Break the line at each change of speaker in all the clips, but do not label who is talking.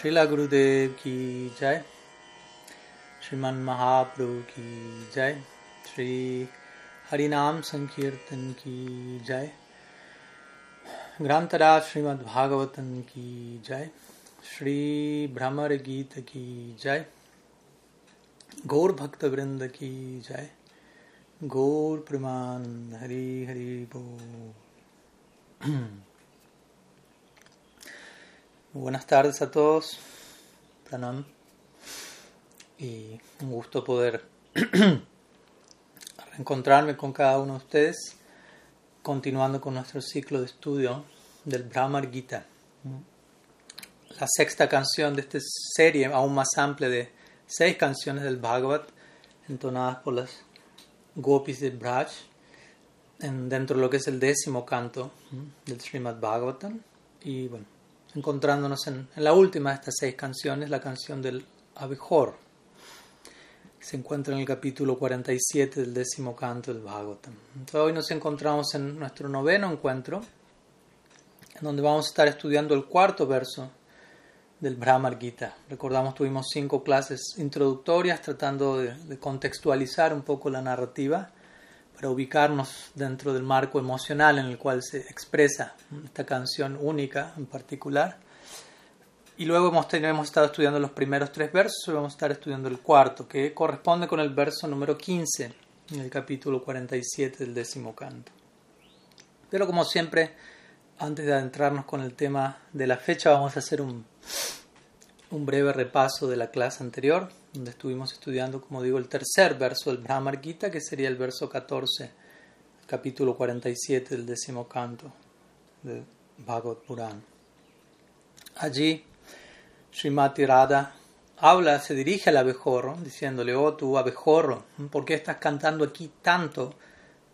Srila Gurudev ki jai, Shriman Mahaprabhu ki jai, Shri Harinam Sankirtan ki jai, Grantara Srimad Bhagavatam ki jai, Shri Brahmar Gita ki jai, Gaur Bhakta Vrinda ki jai, Gaur Praman Hari Hari Bo. Buenas tardes a todos, Pranam, y un gusto poder reencontrarme con cada uno de ustedes, continuando con nuestro ciclo de estudio del Brahmar Gita, la sexta canción de esta serie aún más amplia de seis canciones del Bhagavad, entonadas por las gopis de Braj, en, dentro de lo que es el décimo canto del Srimad Bhagavatam, y bueno encontrándonos en, la última de estas seis canciones, la canción del Abejor, se encuentra en el capítulo 47 del décimo canto del Bhagavatam. Entonces hoy nos encontramos en nuestro noveno encuentro, en donde vamos a estar estudiando el cuarto verso del Brahmar Gita. Recordamos, tuvimos cinco clases introductorias tratando de contextualizar un poco la narrativa para ubicarnos dentro del marco emocional en el cual se expresa esta canción única en particular. Y luego hemos, tenido, hemos estado estudiando los primeros tres versos y vamos a estar estudiando el cuarto, que corresponde con el verso número 15 en el capítulo 47 del décimo canto. Pero como siempre, antes de adentrarnos con el tema de la fecha, vamos a hacer un, un breve repaso de la clase anterior, donde estuvimos estudiando, como digo, el tercer verso del Brahmar Gita, que sería el verso 14, capítulo 47 del décimo canto del Bhagavad Puran. Allí, Srimati Radha habla, se dirige al abejorro, diciéndole, oh tú abejorro, ¿por qué estás cantando aquí tanto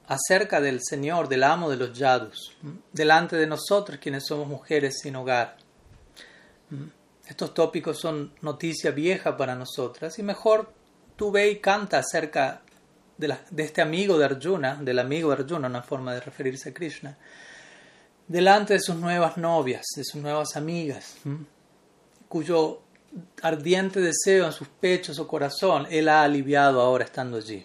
acerca del Señor, del amo de los yadus, delante de nosotros quienes somos mujeres sin hogar? Estos tópicos son noticia vieja para nosotras y mejor tú ve y canta acerca de, la, de, este amigo de Arjuna, del amigo Arjuna, una forma de referirse a Krishna, delante de sus nuevas novias, de sus nuevas amigas, cuyo ardiente deseo en sus pechos o corazón él ha aliviado ahora estando allí.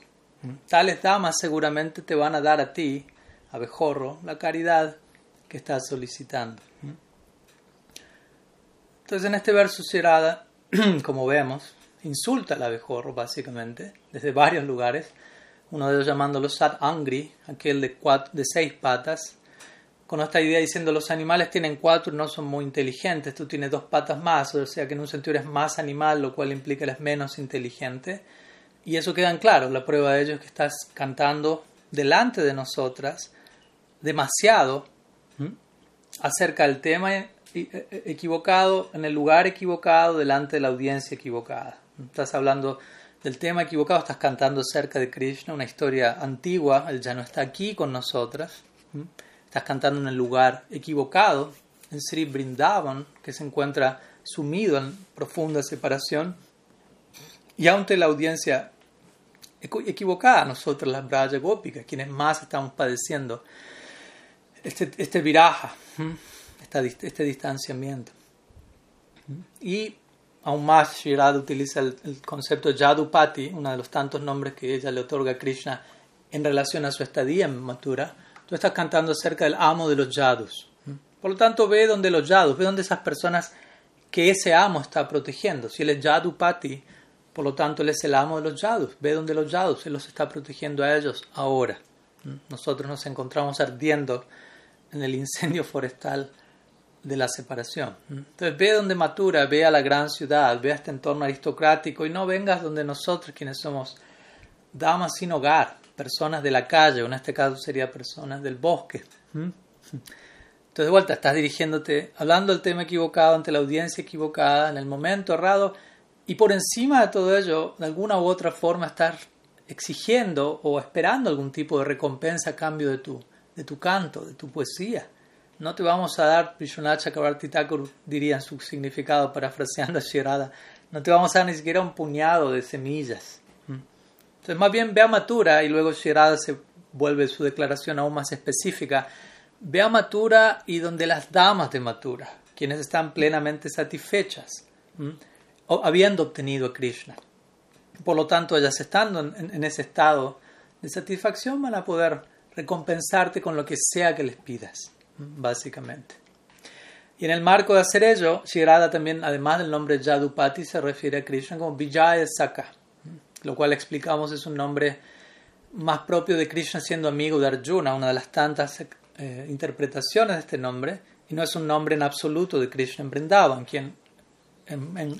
Tales damas seguramente te van a dar a ti, abejorro, la caridad que estás solicitando. Entonces en este verso Shirada, como vemos, insulta al abejorro básicamente, desde varios lugares, uno de ellos llamándolo Sat Angri, aquel de, seis patas, con esta idea diciendo los animales tienen cuatro y no son muy inteligentes, tú tienes dos patas más, o sea que en un sentido eres más animal, lo cual implica que eres menos inteligente. Y eso queda claro, la prueba de ello es que estás cantando delante de nosotras demasiado acerca del tema equivocado, en el lugar equivocado, delante de la audiencia equivocada. Estás hablando del tema equivocado, estás cantando acerca de Krishna, una historia antigua, él ya no está aquí con nosotras. Estás cantando en el lugar equivocado, en Sri Brindavan, que se encuentra sumido en profunda separación. Y ante la audiencia equivocada, nosotros las Braya Gópicas, quienes más estamos padeciendo este, este viraja este distanciamiento. Y aún más Shirada utiliza el, el concepto Yadupati, uno de los tantos nombres que ella le otorga a Krishna en relación a su estadía en Mathura. Tú estás cantando acerca del amo de los Yadus. Por lo tanto, ve donde los Yadus, ve donde esas personas que ese amo está protegiendo. Si él es Yadupati, por lo tanto, él es el amo de los Yadus. Ve donde los Yadus, él los está protegiendo a ellos ahora. Nosotros nos encontramos ardiendo en el incendio forestal de la separación. Entonces ve donde Matura, ve a la gran ciudad, ve a este entorno aristocrático y no vengas donde nosotros, quienes somos damas sin hogar, personas de la calle, o en este caso sería personas del bosque. Entonces de vuelta estás dirigiéndote, hablando del tema equivocado ante la audiencia equivocada, en el momento errado, y por encima de todo ello, de alguna u otra forma, estar exigiendo o esperando algún tipo de recompensa a cambio de tu, de tu canto, de tu poesía no te vamos a dar, Vishwanath Chakrabarti Thakur diría su significado, parafraseando a Shirada, no te vamos a dar ni siquiera un puñado de semillas. Entonces, más bien ve a Matura y luego Shirada se vuelve su declaración aún más específica. Ve a Matura y donde las damas de Matura, quienes están plenamente satisfechas, habiendo obtenido a Krishna. Por lo tanto, ellas estando en, ese estado de satisfacción van a poder recompensarte con lo que sea que les pidas, básicamente. Y en el marco de hacer ello, Shirada también, además del nombre Yadupati, se refiere a Krishna como Vijaya Saka, lo cual explicamos es un nombre más propio de Krishna siendo amigo de Arjuna, una de las tantas eh, interpretaciones de este nombre, y no es un nombre en absoluto de Krishna en Vrindavan, quien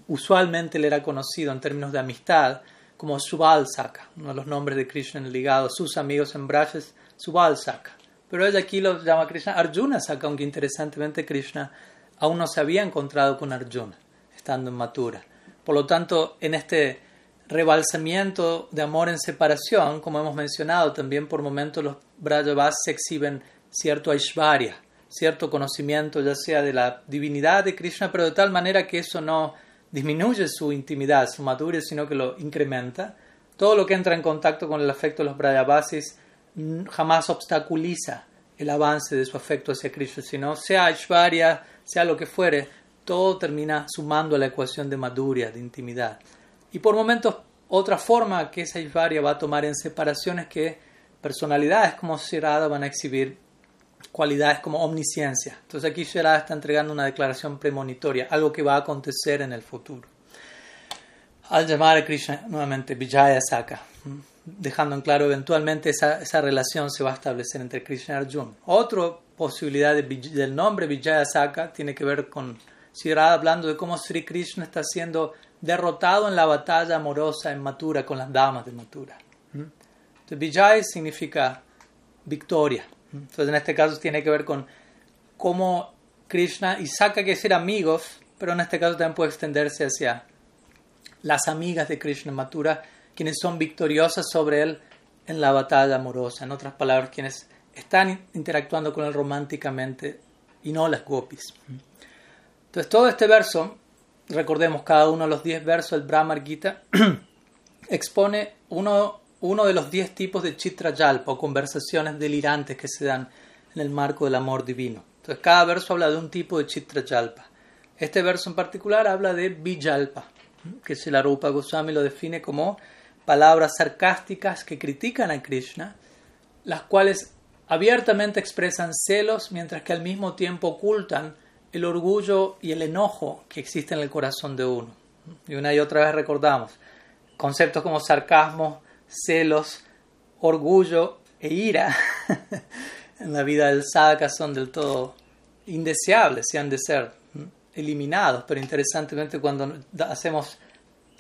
usualmente le era conocido en términos de amistad como Subal Saka, uno de los nombres de Krishna ligado a sus amigos en Braj es Subal Saka. Pero ella aquí lo llama Krishna Arjuna Saka, aunque interesantemente Krishna aún no se había encontrado con Arjuna, estando en Mathura. Por lo tanto, en este rebalsamiento de amor en separación, como hemos mencionado, también por momentos los Brajavas se exhiben cierto Aishvarya, cierto conocimiento, ya sea de la divinidad de Krishna, pero de tal manera que eso no disminuye su intimidad, su madurez, sino que lo incrementa. Todo lo que entra en contacto con el afecto de los Brajavasis jamás obstaculiza el avance de su afecto hacia Krishna, sino sea Aishvarya, sea lo que fuere, todo termina sumando a la ecuación de maduria, de intimidad. Y por momentos, otra forma que esa Aishvarya va a tomar en separaciones que personalidades como Sirada van a exhibir cualidades como omnisciencia. Entonces aquí Shirada está entregando una declaración premonitoria, algo que va a acontecer en el futuro. Al llamar a Krishna nuevamente Vijaya Saka, dejando en claro eventualmente esa, esa relación se va a establecer entre Krishna y Arjuna. Otra posibilidad del nombre Vijaya Saka tiene que ver con Shirada hablando de cómo Sri Krishna está siendo derrotado en la batalla amorosa en Mathura con las damas de Mathura. Entonces, Vijaya significa victoria. Entonces, en este caso tiene que ver con cómo Krishna y Saka que ser amigos, pero en este caso también puede extenderse hacia las amigas de Krishna Mathura, quienes son victoriosas sobre él en la batalla amorosa. En otras palabras, quienes están interactuando con él románticamente y no las gopis. Entonces, todo este verso, recordemos cada uno de los diez versos del Brahma Gita, expone uno uno de los diez tipos de chitrayalpa o conversaciones delirantes que se dan en el marco del amor divino. Entonces, cada verso habla de un tipo de chitrayalpa. Este verso en particular habla de vijalpa, que si la Rupa Goswami lo define como palabras sarcásticas que critican a Krishna, las cuales abiertamente expresan celos mientras que al mismo tiempo ocultan el orgullo y el enojo que existen en el corazón de uno. Y una y otra vez recordamos conceptos como sarcasmo, celos, orgullo e ira en la vida del sadhaka son del todo indeseables y han de ser eliminados. Pero interesantemente cuando hacemos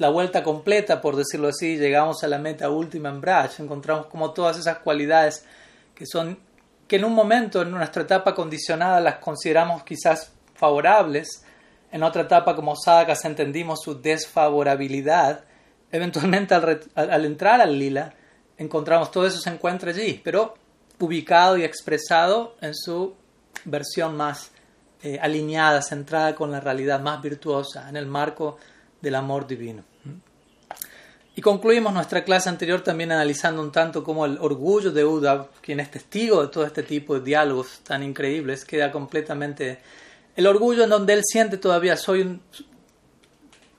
la vuelta completa, por decirlo así, llegamos a la meta última en Braj, encontramos como todas esas cualidades que son que en un momento, en nuestra etapa condicionada, las consideramos quizás favorables, en otra etapa como sadhakas entendimos su desfavorabilidad, Eventualmente al, entrar al lila, encontramos todo eso se encuentra allí, pero ubicado y expresado en su versión más eh, alineada, centrada con la realidad más virtuosa, en el marco del amor divino. Y concluimos nuestra clase anterior también analizando un tanto cómo el orgullo de Uddhav, quien es testigo de todo este tipo de diálogos tan increíbles, queda completamente... El orgullo en donde él siente todavía, soy un,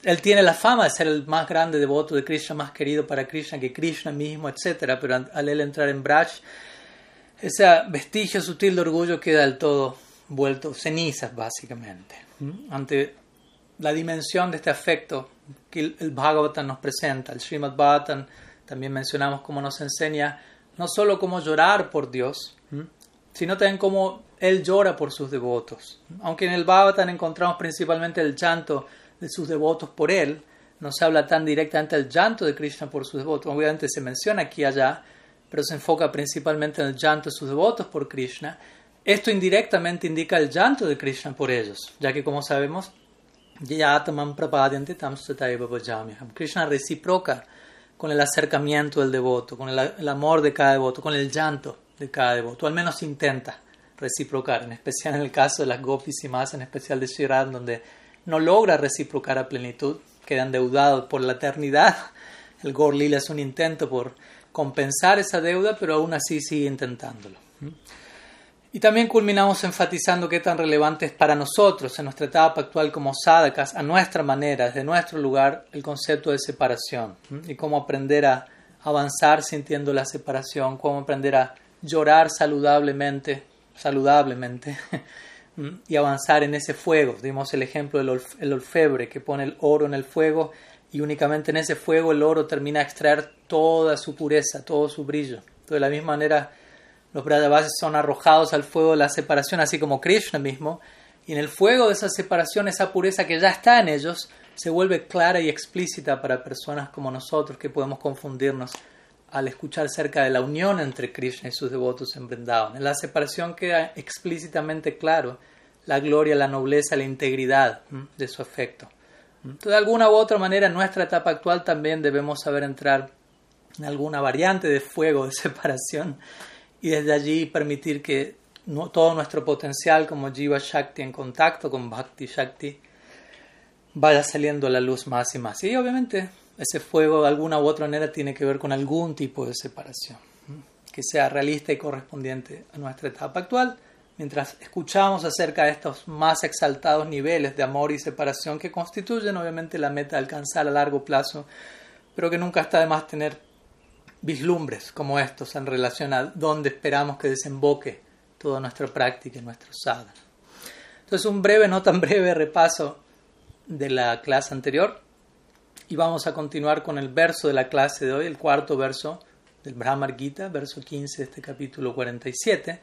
él tiene la fama de ser el más grande devoto de Krishna, más querido para Krishna que Krishna mismo, etc. Pero al él entrar en Braj, ese vestigio sutil de orgullo queda del todo vuelto cenizas, básicamente. Ante la dimensión de este afecto que el Bhagavatam nos presenta, el Srimad Bhagavatam también mencionamos cómo nos enseña no solo cómo llorar por Dios, sino también cómo Él llora por sus devotos. Aunque en el Bhagavatam encontramos principalmente el llanto de sus devotos por él. No se habla tan directamente del llanto de Krishna por sus devotos. Obviamente se menciona aquí y allá, pero se enfoca principalmente en el llanto de sus devotos por Krishna. Esto indirectamente indica el llanto de Krishna por ellos, ya que como sabemos, Krishna reciproca con el acercamiento del devoto, con el, amor de cada devoto, con el llanto de cada devoto, al menos intenta reciprocar, en especial en el caso de las gopis y más, en especial de Shirad, donde no logra reciprocar a plenitud, queda endeudado por la eternidad. El Gorlila es un intento por compensar esa deuda, pero aún así sigue intentándolo. Y también culminamos enfatizando qué tan relevante es para nosotros, en nuestra etapa actual como sadakas, a nuestra manera, desde nuestro lugar, el concepto de separación y cómo aprender a avanzar sintiendo la separación, cómo aprender a llorar saludablemente, saludablemente y avanzar en ese fuego. Dimos el ejemplo del orfebre que pone el oro en el fuego y únicamente en ese fuego el oro termina a extraer toda su pureza, todo su brillo. de la misma manera, los Brajavasis son arrojados al fuego de la separación, así como Krishna mismo, y en el fuego de esa separación, esa pureza que ya está en ellos, se vuelve clara y explícita para personas como nosotros que podemos confundirnos al escuchar cerca de la unión entre Krishna y sus devotos en Vrindavan. En la separación queda explícitamente claro la gloria, la nobleza, la integridad de su afecto. Entonces, de alguna u otra manera, en nuestra etapa actual también debemos saber entrar en alguna variante de fuego de separación y desde allí permitir que todo nuestro potencial como Jiva Shakti en contacto con Bhakti Shakti vaya saliendo a la luz más y más. Y obviamente ese fuego de alguna u otra manera tiene que ver con algún tipo de separación, que sea realista y correspondiente a nuestra etapa actual, mientras escuchamos acerca de estos más exaltados niveles de amor y separación que constituyen obviamente la meta de alcanzar a largo plazo, pero que nunca está de más tener vislumbres como estos en relación a dónde esperamos que desemboque toda nuestra práctica y nuestro sadhana. Entonces un breve, no tan breve repaso de la clase anterior y vamos a continuar con el verso de la clase de hoy, el cuarto verso del Brahmar Gita, verso 15 de este capítulo 47.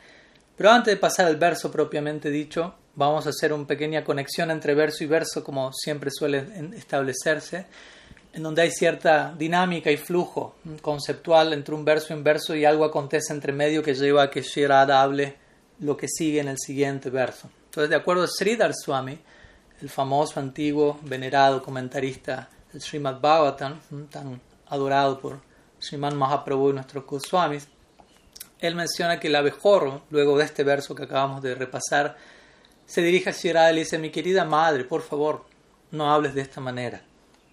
Pero antes de pasar al verso propiamente dicho, vamos a hacer una pequeña conexión entre verso y verso, como siempre suele establecerse, en donde hay cierta dinámica y flujo conceptual entre un verso y un verso y algo acontece entre medio que lleva a que Shirada hable lo que sigue en el siguiente verso. Entonces, de acuerdo a Sridhar Swami, el famoso, antiguo, venerado comentarista del Srimad Bhagavatam, tan adorado por Sriman Mahaprabhu y nuestros Goswamis, él menciona que el abejorro, luego de este verso que acabamos de repasar, se dirige a Shirada y le dice, mi querida madre, por favor, no hables de esta manera.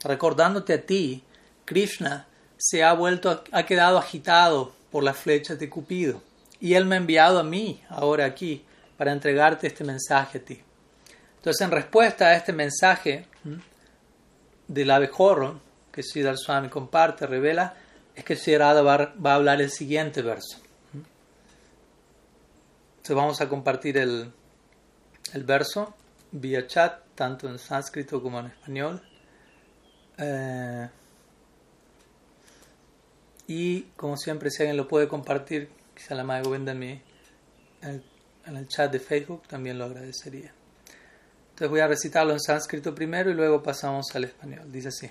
Recordándote a ti, Krishna se ha vuelto, ha quedado agitado por las flechas de Cupido, y él me ha enviado a mí, ahora aquí, para entregarte este mensaje a ti. Entonces, en respuesta a este mensaje del abejorro que Siddhar Swami comparte, revela, es que Sirada va, a hablar el siguiente verso. Entonces vamos a compartir el verso vía chat, tanto en sánscrito como en español. Eh, y como siempre, si alguien lo puede compartir, quizá la madre Govinda en, en, en el chat de Facebook, también lo agradecería. Entonces voy a recitarlo en sánscrito primero y luego pasamos al español. Dice así.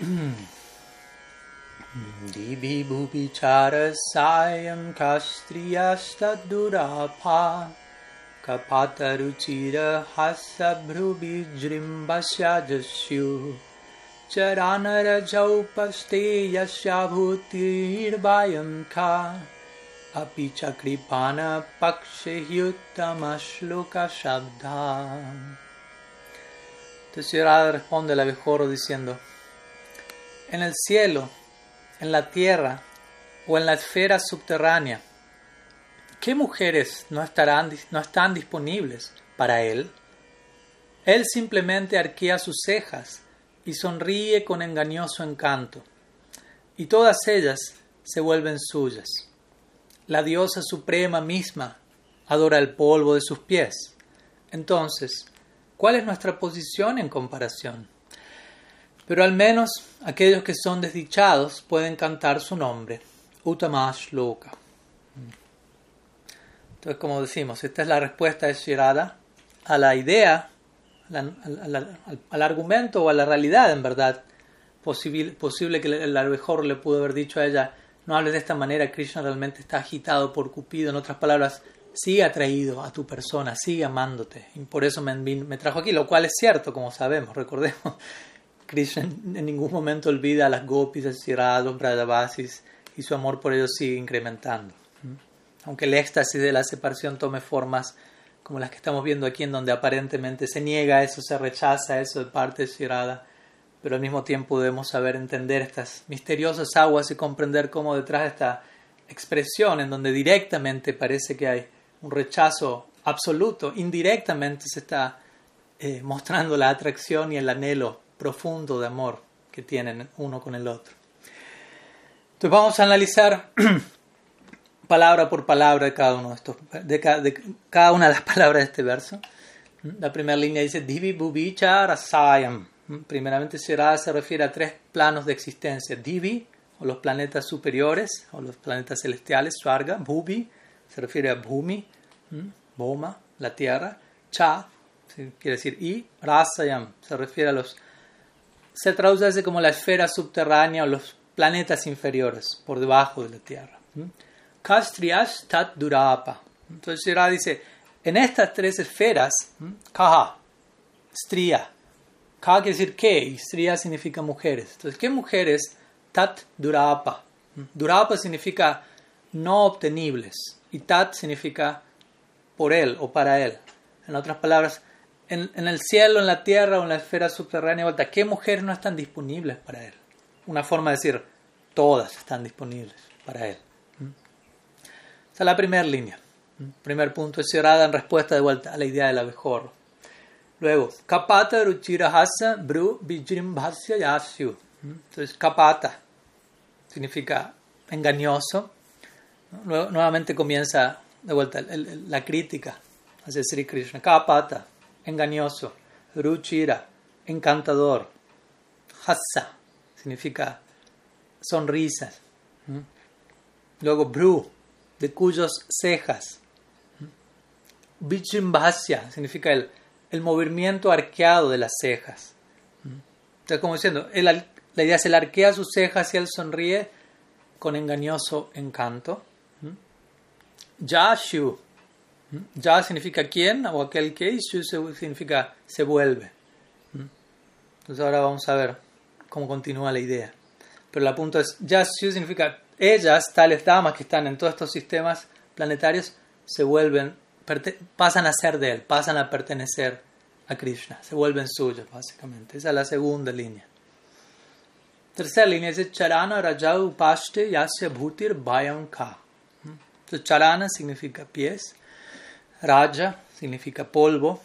Divi bhubichara sayam kastriyastadurapa kapataruchira hasabhrubijrimbasya jasyu charanara jaupaste yashabhutirvayam ka api chakripana paksheyuttama shloka shabda. Entonces responde el abejorro diciendo, en el cielo, en la tierra o en la esfera subterránea, ¿qué mujeres no, estarán, no están disponibles para él? Él simplemente arquea sus cejas y sonríe con engañoso encanto, y todas ellas se vuelven suyas la diosa suprema misma adora el polvo de sus pies. Entonces, ¿cuál es nuestra posición en comparación? Pero al menos aquellos que son desdichados pueden cantar su nombre, Utamash Loka. Entonces, como decimos, esta es la respuesta de Shirada a la idea, al, argumento o a la realidad, en verdad, posible, posible que el mejor le pudo haber dicho a ella, no hables de esta manera, Krishna realmente está agitado por Cupido. En otras palabras, sigue atraído a tu persona, sigue amándote. Y por eso me, trajo aquí, lo cual es cierto, como sabemos, recordemos. Krishna en ningún momento olvida a las gopis, a Sirados, Brajavasis, y su amor por ellos sigue incrementando. Aunque el éxtasis de la separación tome formas como las que estamos viendo aquí, en donde aparentemente se niega eso, se rechaza eso de parte de pero al mismo tiempo debemos saber entender estas misteriosas aguas y comprender cómo detrás de esta expresión en donde directamente parece que hay un rechazo absoluto, indirectamente se está eh, mostrando la atracción y el anhelo profundo de amor que tienen uno con el otro. Entonces vamos a analizar palabra por palabra de cada uno de estos, de, cada una de las palabras de este verso. La primera línea dice Divi Bhubicha Rasayam. Primeramente se refiere a tres planos de existencia. Divi, o los planetas superiores, o los planetas celestiales, Swarga, Bhubi, se refiere a Bhumi, Boma, la tierra, Cha, quiere decir y, Rasayam, se refiere a los... Se traduce como la esfera subterránea o los planetas inferiores, por debajo de la tierra. Kastriyash Tat Durapa. Entonces Shira dice, en estas tres esferas, Kaha, Stria, Kaha quiere decir qué, y Stria significa mujeres. Entonces, ¿qué mujeres? Tat Durapa. Durapa significa no obtenibles, y Tat significa por él o para él. En otras palabras, en, en, el cielo, en la tierra o en la esfera subterránea, ¿qué mujeres no están disponibles para él? Una forma de decir, todas están disponibles para él. Es la primera línea. Primer punto es cerrada en respuesta de vuelta a la idea del abejorro. Luego, kapata ruchira hasa bru bijrim bhasya yasyu. Entonces, kapata significa engañoso. Nuevamente comienza de vuelta la crítica hacia Sri Krishna. Kapata, engañoso. Ruchira, encantador. Hasa significa sonrisas. Luego, bru, de cuyos cejas. Bichimbasya significa el, el movimiento arqueado de las cejas. Entonces, como diciendo, la idea es él arquea sus cejas y él sonríe con engañoso encanto. Yashu. Ya significa quién o aquel que, y Shu significa se vuelve. Entonces ahora vamos a ver cómo continúa la idea. Pero el punto es, Yashu significa ellas, tales damas que están en todos estos sistemas planetarios, se vuelven, pasan a ser de él, pasan a pertenecer a Krishna, se vuelven suyos, básicamente. Esa es la segunda línea. Tercera línea dice Charana Raja Upaste Yasya Bhutir Bhayam Ka. Entonces, charana significa pies, Raja significa polvo,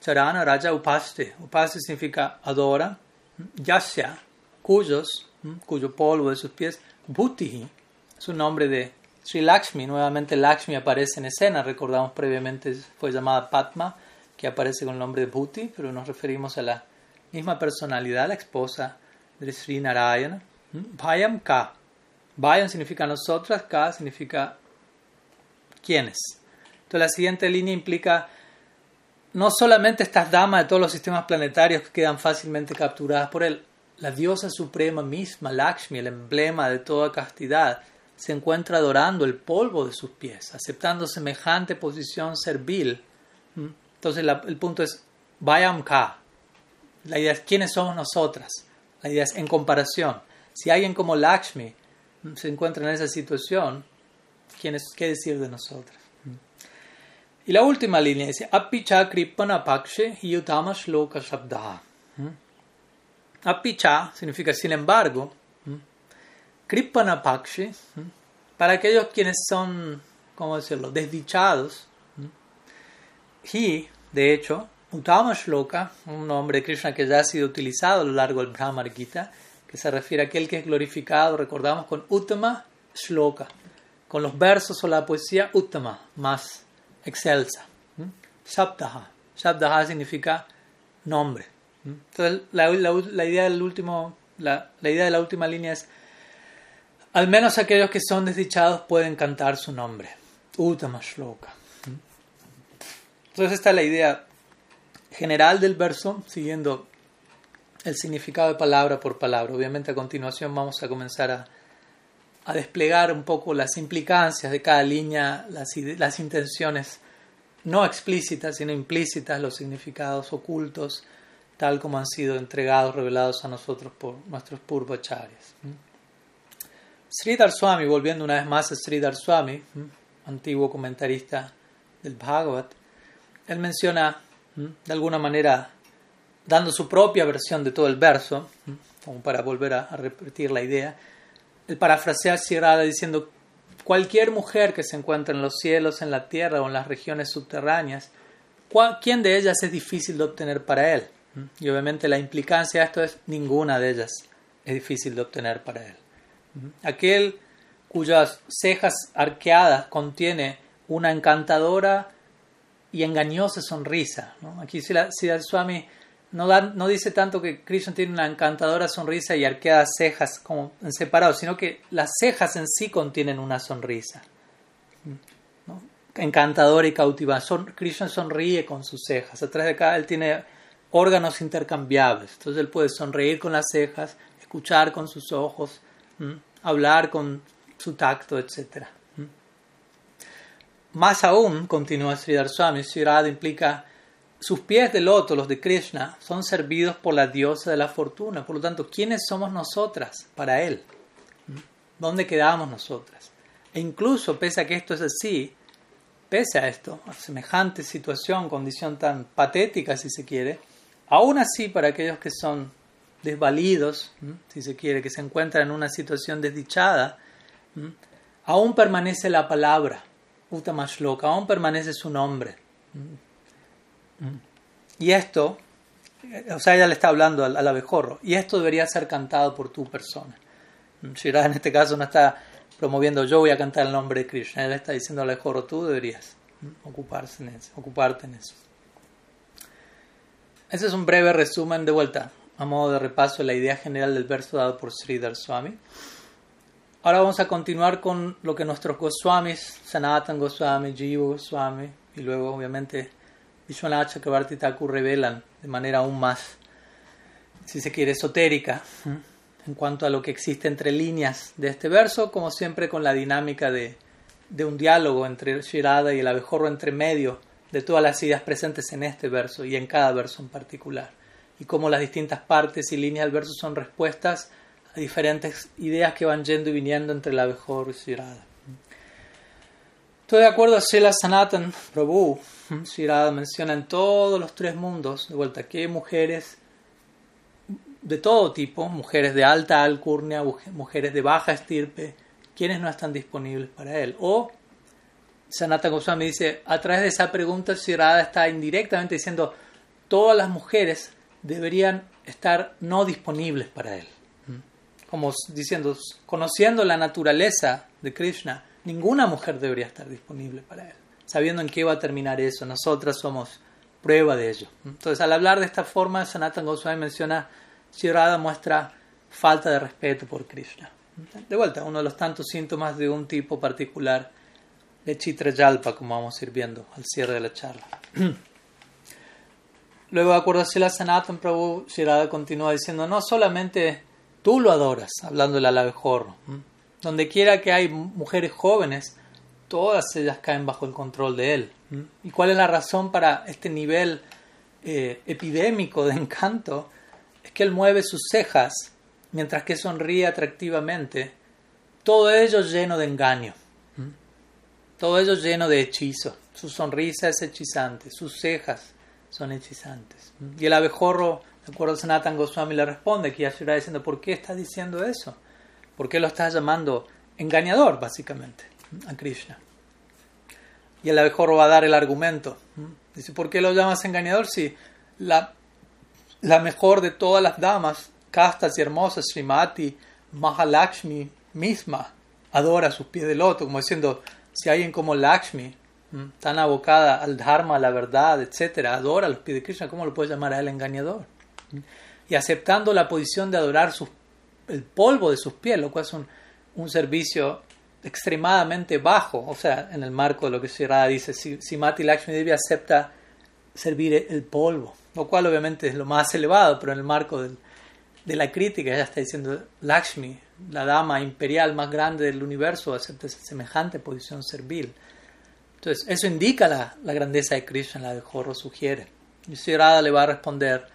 Charana Raja Upaste. Upaste significa adora, Yasya, cuyos, cuyo polvo de sus pies, Bhutihi, es un nombre de Sri Lakshmi. Nuevamente Lakshmi aparece en escena, recordamos previamente fue llamada Padma, que aparece con el nombre de Bhuti, pero nos referimos a la misma personalidad, la esposa de Sri Narayana. Bhayam Ka. Bhayam significa nosotras, Ka significa quiénes. Entonces la siguiente línea implica no solamente estas damas de todos los sistemas planetarios que quedan fácilmente capturadas por él, la diosa suprema misma, Lakshmi, el emblema de toda castidad, se encuentra adorando el polvo de sus pies, aceptando semejante posición servil. ¿Mm? Entonces el punto es Vayam Ka. La idea es quiénes somos nosotras. La idea es en comparación. Si alguien como Lakshmi se encuentra en esa situación, ¿quién es, ¿qué decir de nosotras? ¿Mm? Y la última línea dice Apicha Pakshe Yutama Shloka. Apicha significa sin embargo. Kripana Pakshi, para aquellos quienes son, ¿cómo decirlo?, desdichados. Y, de hecho, Uttama Shloka, un nombre de Krishna que ya ha sido utilizado a lo largo del Brahma Gita, que se refiere a aquel que es glorificado, recordamos, con Uttama Shloka, con los versos o la poesía Uttama, más excelsa. Shabdaha. Shabdaha significa nombre. Entonces, la, idea del último, la, idea de la última línea es, al menos aquellos que son desdichados pueden cantar su nombre. Uttama Shloka. Entonces, esta es la idea general del verso, siguiendo el significado de palabra por palabra. Obviamente, a continuación vamos a comenzar a, desplegar un poco las implicancias de cada línea, las, las intenciones no explícitas, sino implícitas, los significados ocultos tal como han sido entregados, revelados a nosotros por nuestros purvacharyas. Sridhar Swami, volviendo una vez más a Sridhar Swami, antiguo comentarista del Bhagavad, él menciona, de alguna manera, dando su propia versión de todo el verso, como para volver a, repetir la idea, el parafrasear Sirada diciendo, cualquier mujer que se encuentre en los cielos, en la tierra o en las regiones subterráneas, ¿quién de ellas es difícil de obtener para él? Y obviamente la implicancia de esto es ninguna de ellas es difícil de obtener para él. Aquel cuyas cejas arqueadas contiene una encantadora y engañosa sonrisa. Aquí Siddhartha Swami no, no dice tanto que Krishna tiene una encantadora sonrisa y arqueadas cejas como en separado, sino que las cejas en sí contienen una sonrisa. Encantadora y cautiva. Krishna sonríe con sus cejas. Atrás de acá él tiene órganos intercambiables. Entonces él puede sonreír con las cejas, escuchar con sus ojos, hablar con su tacto, etc. Más aún, continúa Sridhar Swami, Srirada implica sus pies de loto, los de Krishna, son servidos por la diosa de la fortuna. Por lo tanto, ¿quiénes somos nosotras para él? ¿Dónde quedamos nosotras? E incluso, pese a que esto es así, pese a esto, a semejante situación, condición tan patética, si se quiere, aún así, para aquellos que son desvalidos, si se quiere, que se encuentran en una situación desdichada, aún permanece la palabra, Uttamashloka, aún permanece su nombre. Y esto, o sea, ella le está hablando al, abejorro, y esto debería ser cantado por tu persona. Shira en este caso no está promoviendo yo voy a cantar el nombre de Krishna, él está diciendo al abejorro, tú deberías ocuparse en eso, ocuparte en eso. Ese es un breve resumen de vuelta, a modo de repaso, la idea general del verso dado por Sridhar Swami. Ahora vamos a continuar con lo que nuestros Goswamis, Sanatan Goswami, Jiva Goswami, y luego obviamente Vishwanath Chakrabarti Thakur revelan de manera aún más, si se quiere, esotérica, en cuanto a lo que existe entre líneas de este verso, como siempre con la dinámica de, de un diálogo entre Shirada y el abejorro entre medio de todas las ideas presentes en este verso y en cada verso en particular, y cómo las distintas partes y líneas del verso son respuestas a diferentes ideas que van yendo y viniendo entre el abejorro y Shirada. Estoy de acuerdo a Sela Sanatan Prabhu, Shirada menciona en todos los tres mundos, de vuelta, que mujeres de todo tipo, mujeres de alta alcurnia, mujeres de baja estirpe, quienes no están disponibles para él. O Sanatan Goswami dice, a través de esa pregunta, Shirada está indirectamente diciendo, todas las mujeres deberían estar no disponibles para él. Como diciendo, conociendo la naturaleza de Krishna, ninguna mujer debería estar disponible para él, sabiendo en qué va a terminar eso. Nosotras somos prueba de ello. Entonces, al hablar de esta forma, Sanatan Goswami menciona, Shirada muestra falta de respeto por Krishna. De vuelta, uno de los tantos síntomas de un tipo particular de Chitra Yalpa, como vamos a ir viendo al cierre de la charla. Luego, de acuerdo a Sila Sanatan Prabhu, Shirada continúa diciendo, no solamente tú lo adoras, hablando del alabejorro, donde quiera que hay mujeres jóvenes, todas ellas caen bajo el control de él. ¿Y cuál es la razón para este nivel eh, epidémico de encanto? Es que él mueve sus cejas mientras que sonríe atractivamente, todo ello lleno de engaño, todo ello lleno de hechizo. Su sonrisa es hechizante, sus cejas son hechizantes. Y el abejorro, de acuerdo a Sanatan Goswami, le responde que Yashira diciendo, ¿por qué estás diciendo eso? ¿Por qué lo estás llamando engañador, básicamente, a Krishna? Y el abejorro va a dar el argumento. Dice, ¿por qué lo llamas engañador si la, la mejor de todas las damas, castas y hermosas, Srimati, Mahalakshmi misma, adora sus pies de loto, como diciendo, si alguien como Lakshmi, tan abocada al Dharma, a la verdad, etcétera, adora los pies de Krishna, ¿cómo lo puedes llamar a él engañador? Y aceptando la posición de adorar sus el polvo de sus pies, lo cual es un, un servicio extremadamente bajo, o sea, en el marco de lo que Shirada dice, si, si Mati Lakshmi Devi acepta servir el polvo, lo cual obviamente es lo más elevado, pero en el marco del, de la crítica ella está diciendo Lakshmi, la dama imperial más grande del universo, acepta semejante posición servil. Entonces, eso indica la, grandeza de Krishna, la de Jorro sugiere. Y Shirada le va a responder,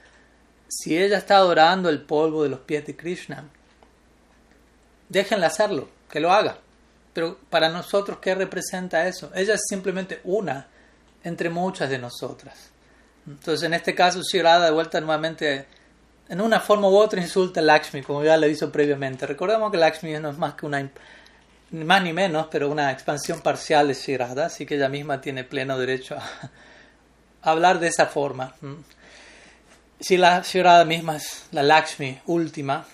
si ella está adorando el polvo de los pies de Krishna, déjenla hacerlo, que lo haga. Pero para nosotros, ¿qué representa eso? Ella es simplemente una entre muchas de nosotras. Entonces, en este caso, Shirada de vuelta nuevamente, en una forma u otra, insulta a Lakshmi, como ya lo hizo previamente. Recordemos que Lakshmi no es más que una más ni menos, pero una expansión parcial de Shirada, así que ella misma tiene pleno derecho a, hablar de esa forma. Si la Shirada misma es la Lakshmi última,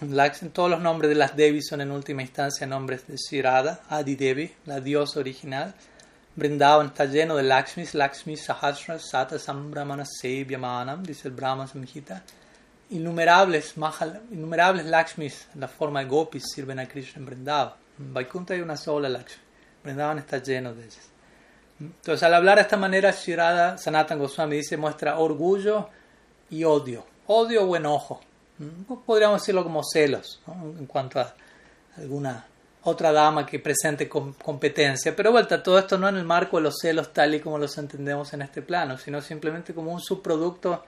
todos los nombres de las Devi son en última instancia nombres de Shirada, Adi Devi, la diosa original. Brindavan está lleno de Lakshmis, Lakshmi Sahasra Sata Sambramana Sevyamanam, dice el Brahma Samhita. Innumerables, mahal, innumerables Lakshmis en la forma de gopis sirven a Krishna en Vrindavan. En Vaikuntha hay una sola Lakshmi. Vrindavan está lleno de ellas. Entonces, al hablar de esta manera, Shirada Sanatan Goswami dice, muestra orgullo y odio. Odio o enojo. Podríamos decirlo como celos, en cuanto a alguna otra dama que presente competencia. Pero vuelta, todo esto no en el marco de los celos tal y como los entendemos en este plano, sino simplemente como un subproducto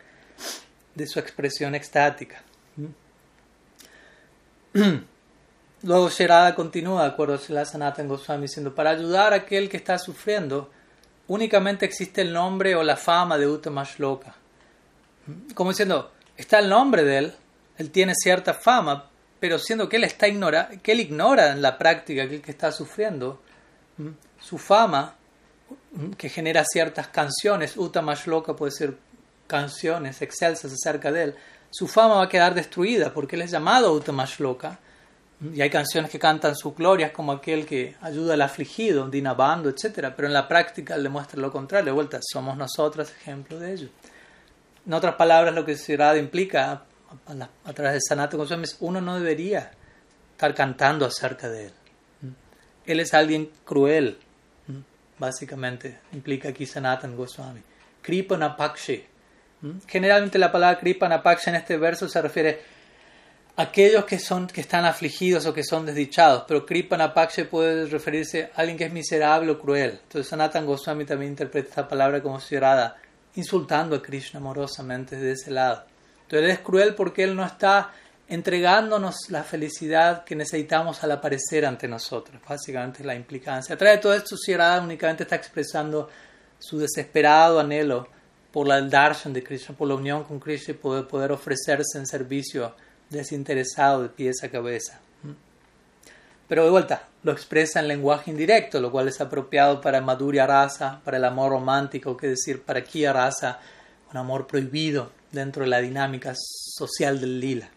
de su expresión extática. Luego Sherada continúa, de acuerdo a Sanatan Goswami, diciendo, para ayudar a aquel que está sufriendo, únicamente existe el nombre o la fama de Uttama Shloka. Como diciendo, está el nombre de él, él tiene cierta fama, pero siendo que él está ignora, que él ignora en la práctica aquel que está sufriendo, su fama, que genera ciertas canciones, Uttama Shloka puede ser canciones excelsas acerca de él, su fama va a quedar destruida porque él es llamado Uttama Shloka y hay canciones que cantan sus glorias como aquel que ayuda al afligido, Dinabando, etc. Pero en la práctica él demuestra lo contrario. De vuelta, somos nosotros ejemplo de ello. En otras palabras, lo que Sirada implica a, través de Sanatana Goswami es uno no debería estar cantando acerca de él. Él es alguien cruel, básicamente, implica aquí Sanatan Goswami. Kripanapakshe. Generalmente la palabra Kripanapakshe en este verso se refiere aquellos que, son, que están afligidos o que son desdichados, pero Kripanapakshe puede referirse a alguien que es miserable o cruel. Entonces Sanatan Goswami también interpreta esta palabra como si insultando a Krishna amorosamente desde ese lado. Entonces él es cruel porque él no está entregándonos la felicidad que necesitamos al aparecer ante nosotros. Básicamente es la implicancia. A través de todo esto, Sierra únicamente está expresando su desesperado anhelo por la darshan de Krishna, por la unión con Krishna y poder, poder ofrecerse en servicio desinteresado de pies a cabeza. Pero de vuelta, lo expresa en lenguaje indirecto, lo cual es apropiado para Madhurya Rasa, para el amor romántico, que decir para Kiya Rasa, un amor prohibido dentro de la dinámica social del lila.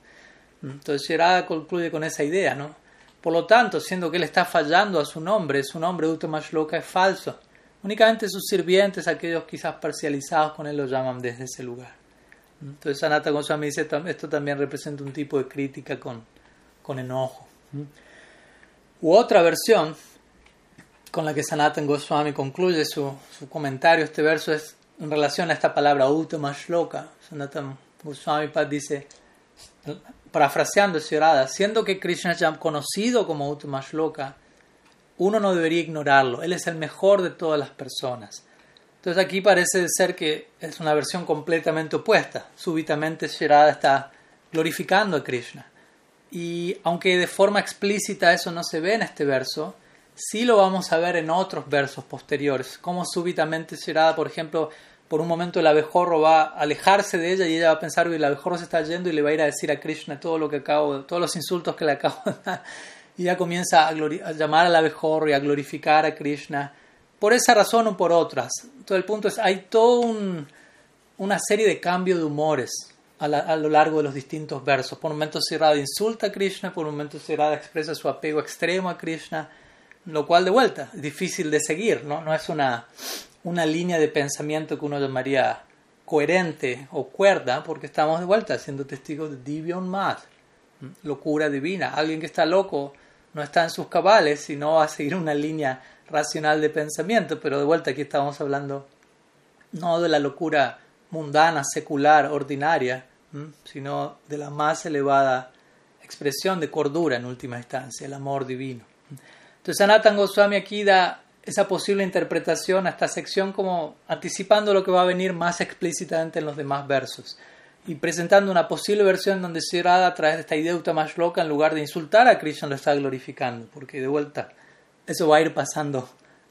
Entonces Shirada concluye con esa idea, ¿no? Por lo tanto, siendo que él está fallando a su nombre, su nombre Uttama Shloka es falso. Únicamente sus sirvientes, aquellos quizás parcializados con él, lo llaman desde ese lugar. Entonces Sanata Goswami dice esto también representa un tipo de crítica con, con enojo. U otra versión con la que Sanatan Goswami concluye su, su comentario, este verso es en relación a esta palabra Uttama Shloka. Sanatan Goswami dice, parafraseando Shirada, siendo que Krishna ya conocido como Uttama Shloka, uno no debería ignorarlo. Él es el mejor de todas las personas. Entonces aquí parece ser que es una versión completamente opuesta. Súbitamente Shirada está glorificando a Krishna. Y aunque de forma explícita eso no se ve en este verso, sí lo vamos a ver en otros versos posteriores. Como súbitamente Shirada, por ejemplo, por un momento el abejorro va a alejarse de ella y ella va a pensar que el abejorro se está yendo y le va a ir a decir a Krishna todo lo que acabo, todos los insultos que le acabo de dar. Y ella comienza a, a llamar al abejorro y a glorificar a Krishna por esa razón o por otras. Todo el punto es, hay toda una serie de cambios de humores a, lo largo de los distintos versos. Por momentos Sirada insulta a Krishna, por momentos Sirada expresa su apego extremo a Krishna, lo cual de vuelta es difícil de seguir, no, no es una, una línea de pensamiento que uno llamaría coherente o cuerda, porque estamos de vuelta siendo testigos de Divion Mad, locura divina. Alguien que está loco no está en sus cabales, sino a seguir una línea racional de pensamiento, pero de vuelta aquí estamos hablando no de la locura mundana, secular, ordinaria, sino de la más elevada expresión de cordura en última instancia, el amor divino. Entonces Anatan Goswami aquí da esa posible interpretación a esta sección como anticipando lo que va a venir más explícitamente en los demás versos y presentando una posible versión donde Sirada a través de esta idea más loca en lugar de insultar a Krishna lo está glorificando, porque de vuelta eso va a ir pasando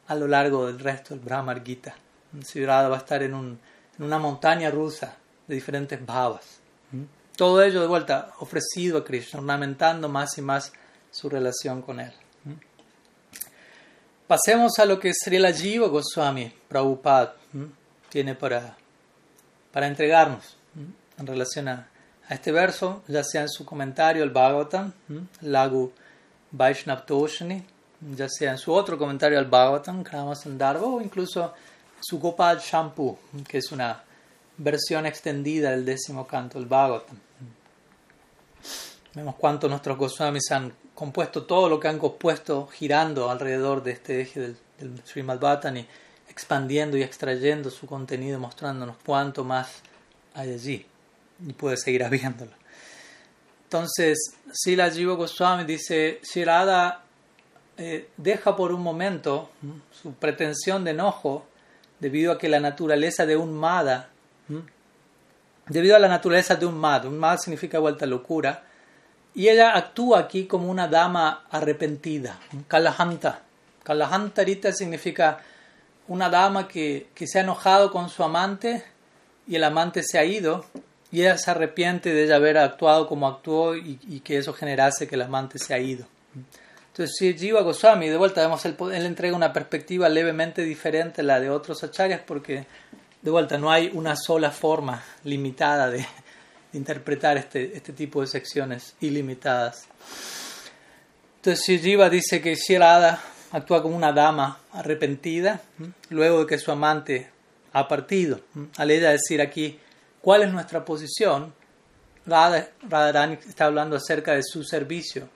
a lo largo del resto del Brahmar Gita. Siddhartha va a estar en, un, en, una montaña rusa de diferentes bhavas. Todo ello de vuelta ofrecido a Krishna, ornamentando más y más su relación con él. pasemos a lo que sería la Jiva Goswami Prabhupada tiene para, para entregarnos en relación a, este verso, ya sea en su comentario al Bhagavatam, Lagu Vaishnav Toshani, ya sea en su otro comentario al Bhagavatam, Krama o incluso su Gopal Shampoo, que es una versión extendida del décimo canto del Bhagavatam. Vemos cuánto nuestros Goswamis han compuesto todo lo que han compuesto girando alrededor de este eje del, del Srimad Bhattan expandiendo y extrayendo su contenido, mostrándonos cuánto más hay allí y puede seguir habiéndolo. Entonces, Sila Jiva Goswami dice, Shirada eh, deja por un momento su pretensión de enojo debido a que la naturaleza de un mada, debido a la naturaleza de un mad, un mad significa vuelta locura, y ella actúa aquí como una dama arrepentida, kalahanta. Kalahantarita significa una dama que, que se ha enojado con su amante y el amante se ha ido y ella se arrepiente de ella haber actuado como actuó y, que eso generase que el amante se ha ido. Entonces, si Jiva Goswami, de vuelta vemos, él, él entrega una perspectiva levemente diferente a la de otros acharyas porque, de vuelta, no hay una sola forma limitada de, interpretar este, este tipo de secciones ilimitadas. Entonces, si Jiva dice que Shirada actúa como una dama arrepentida luego de que su amante ha partido. Al ella decir aquí, ¿Cuál es nuestra posición? Radharani está hablando acerca de su servicio,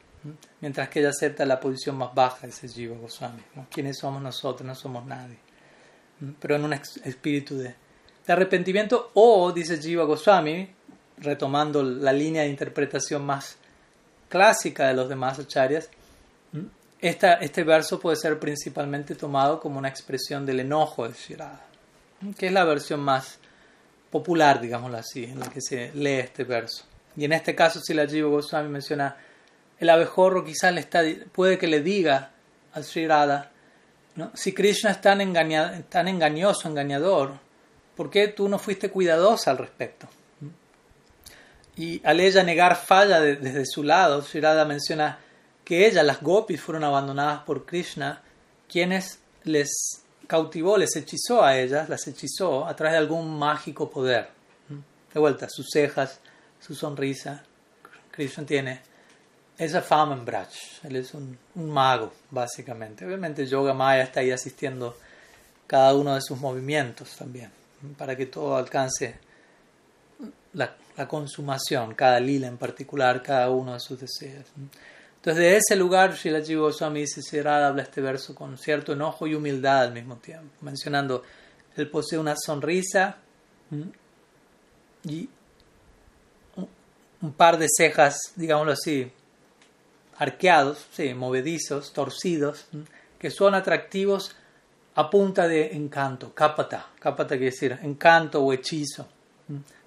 mientras que ella acepta la posición más baja, ese Jiva Goswami. ¿Quiénes somos nosotros? No somos nadie. Pero en un espíritu de, arrepentimiento, o, dice Jiva Goswami, retomando la línea de interpretación más clásica de los demás acharyas, esta, este verso puede ser principalmente tomado como una expresión del enojo de Shirada, que es la versión más popular, digámoslo así, en la que se lee este verso. Y en este caso, si la Jiva Goswami menciona el abejorro, quizás le está, puede que le diga al Sri Radha, si Krishna es tan, tan engañoso, engañador, ¿por qué tú no fuiste cuidadosa al respecto? Y al ella negar falla desde su lado, Sri Radha menciona que ella, las gopis, fueron abandonadas por Krishna, quienes les cautivó, les hechizó a ellas, las hechizó a través de algún mágico poder. De vuelta, sus cejas, su sonrisa. Krishna tiene esa fama en Braj. Él es un, mago, básicamente. Obviamente Yoga Maya está ahí asistiendo cada uno de sus movimientos también, para que todo alcance la consumación, cada lila en particular, cada uno de sus deseos. Entonces, de ese lugar, Shilaji Goswami dice, habla este verso con cierto enojo y humildad al mismo tiempo, mencionando, él posee una sonrisa y un par de cejas, digámoslo así, arqueados, sí, movedizos, torcidos, que son atractivos a punta de encanto, kapata, kapata quiere decir encanto o hechizo.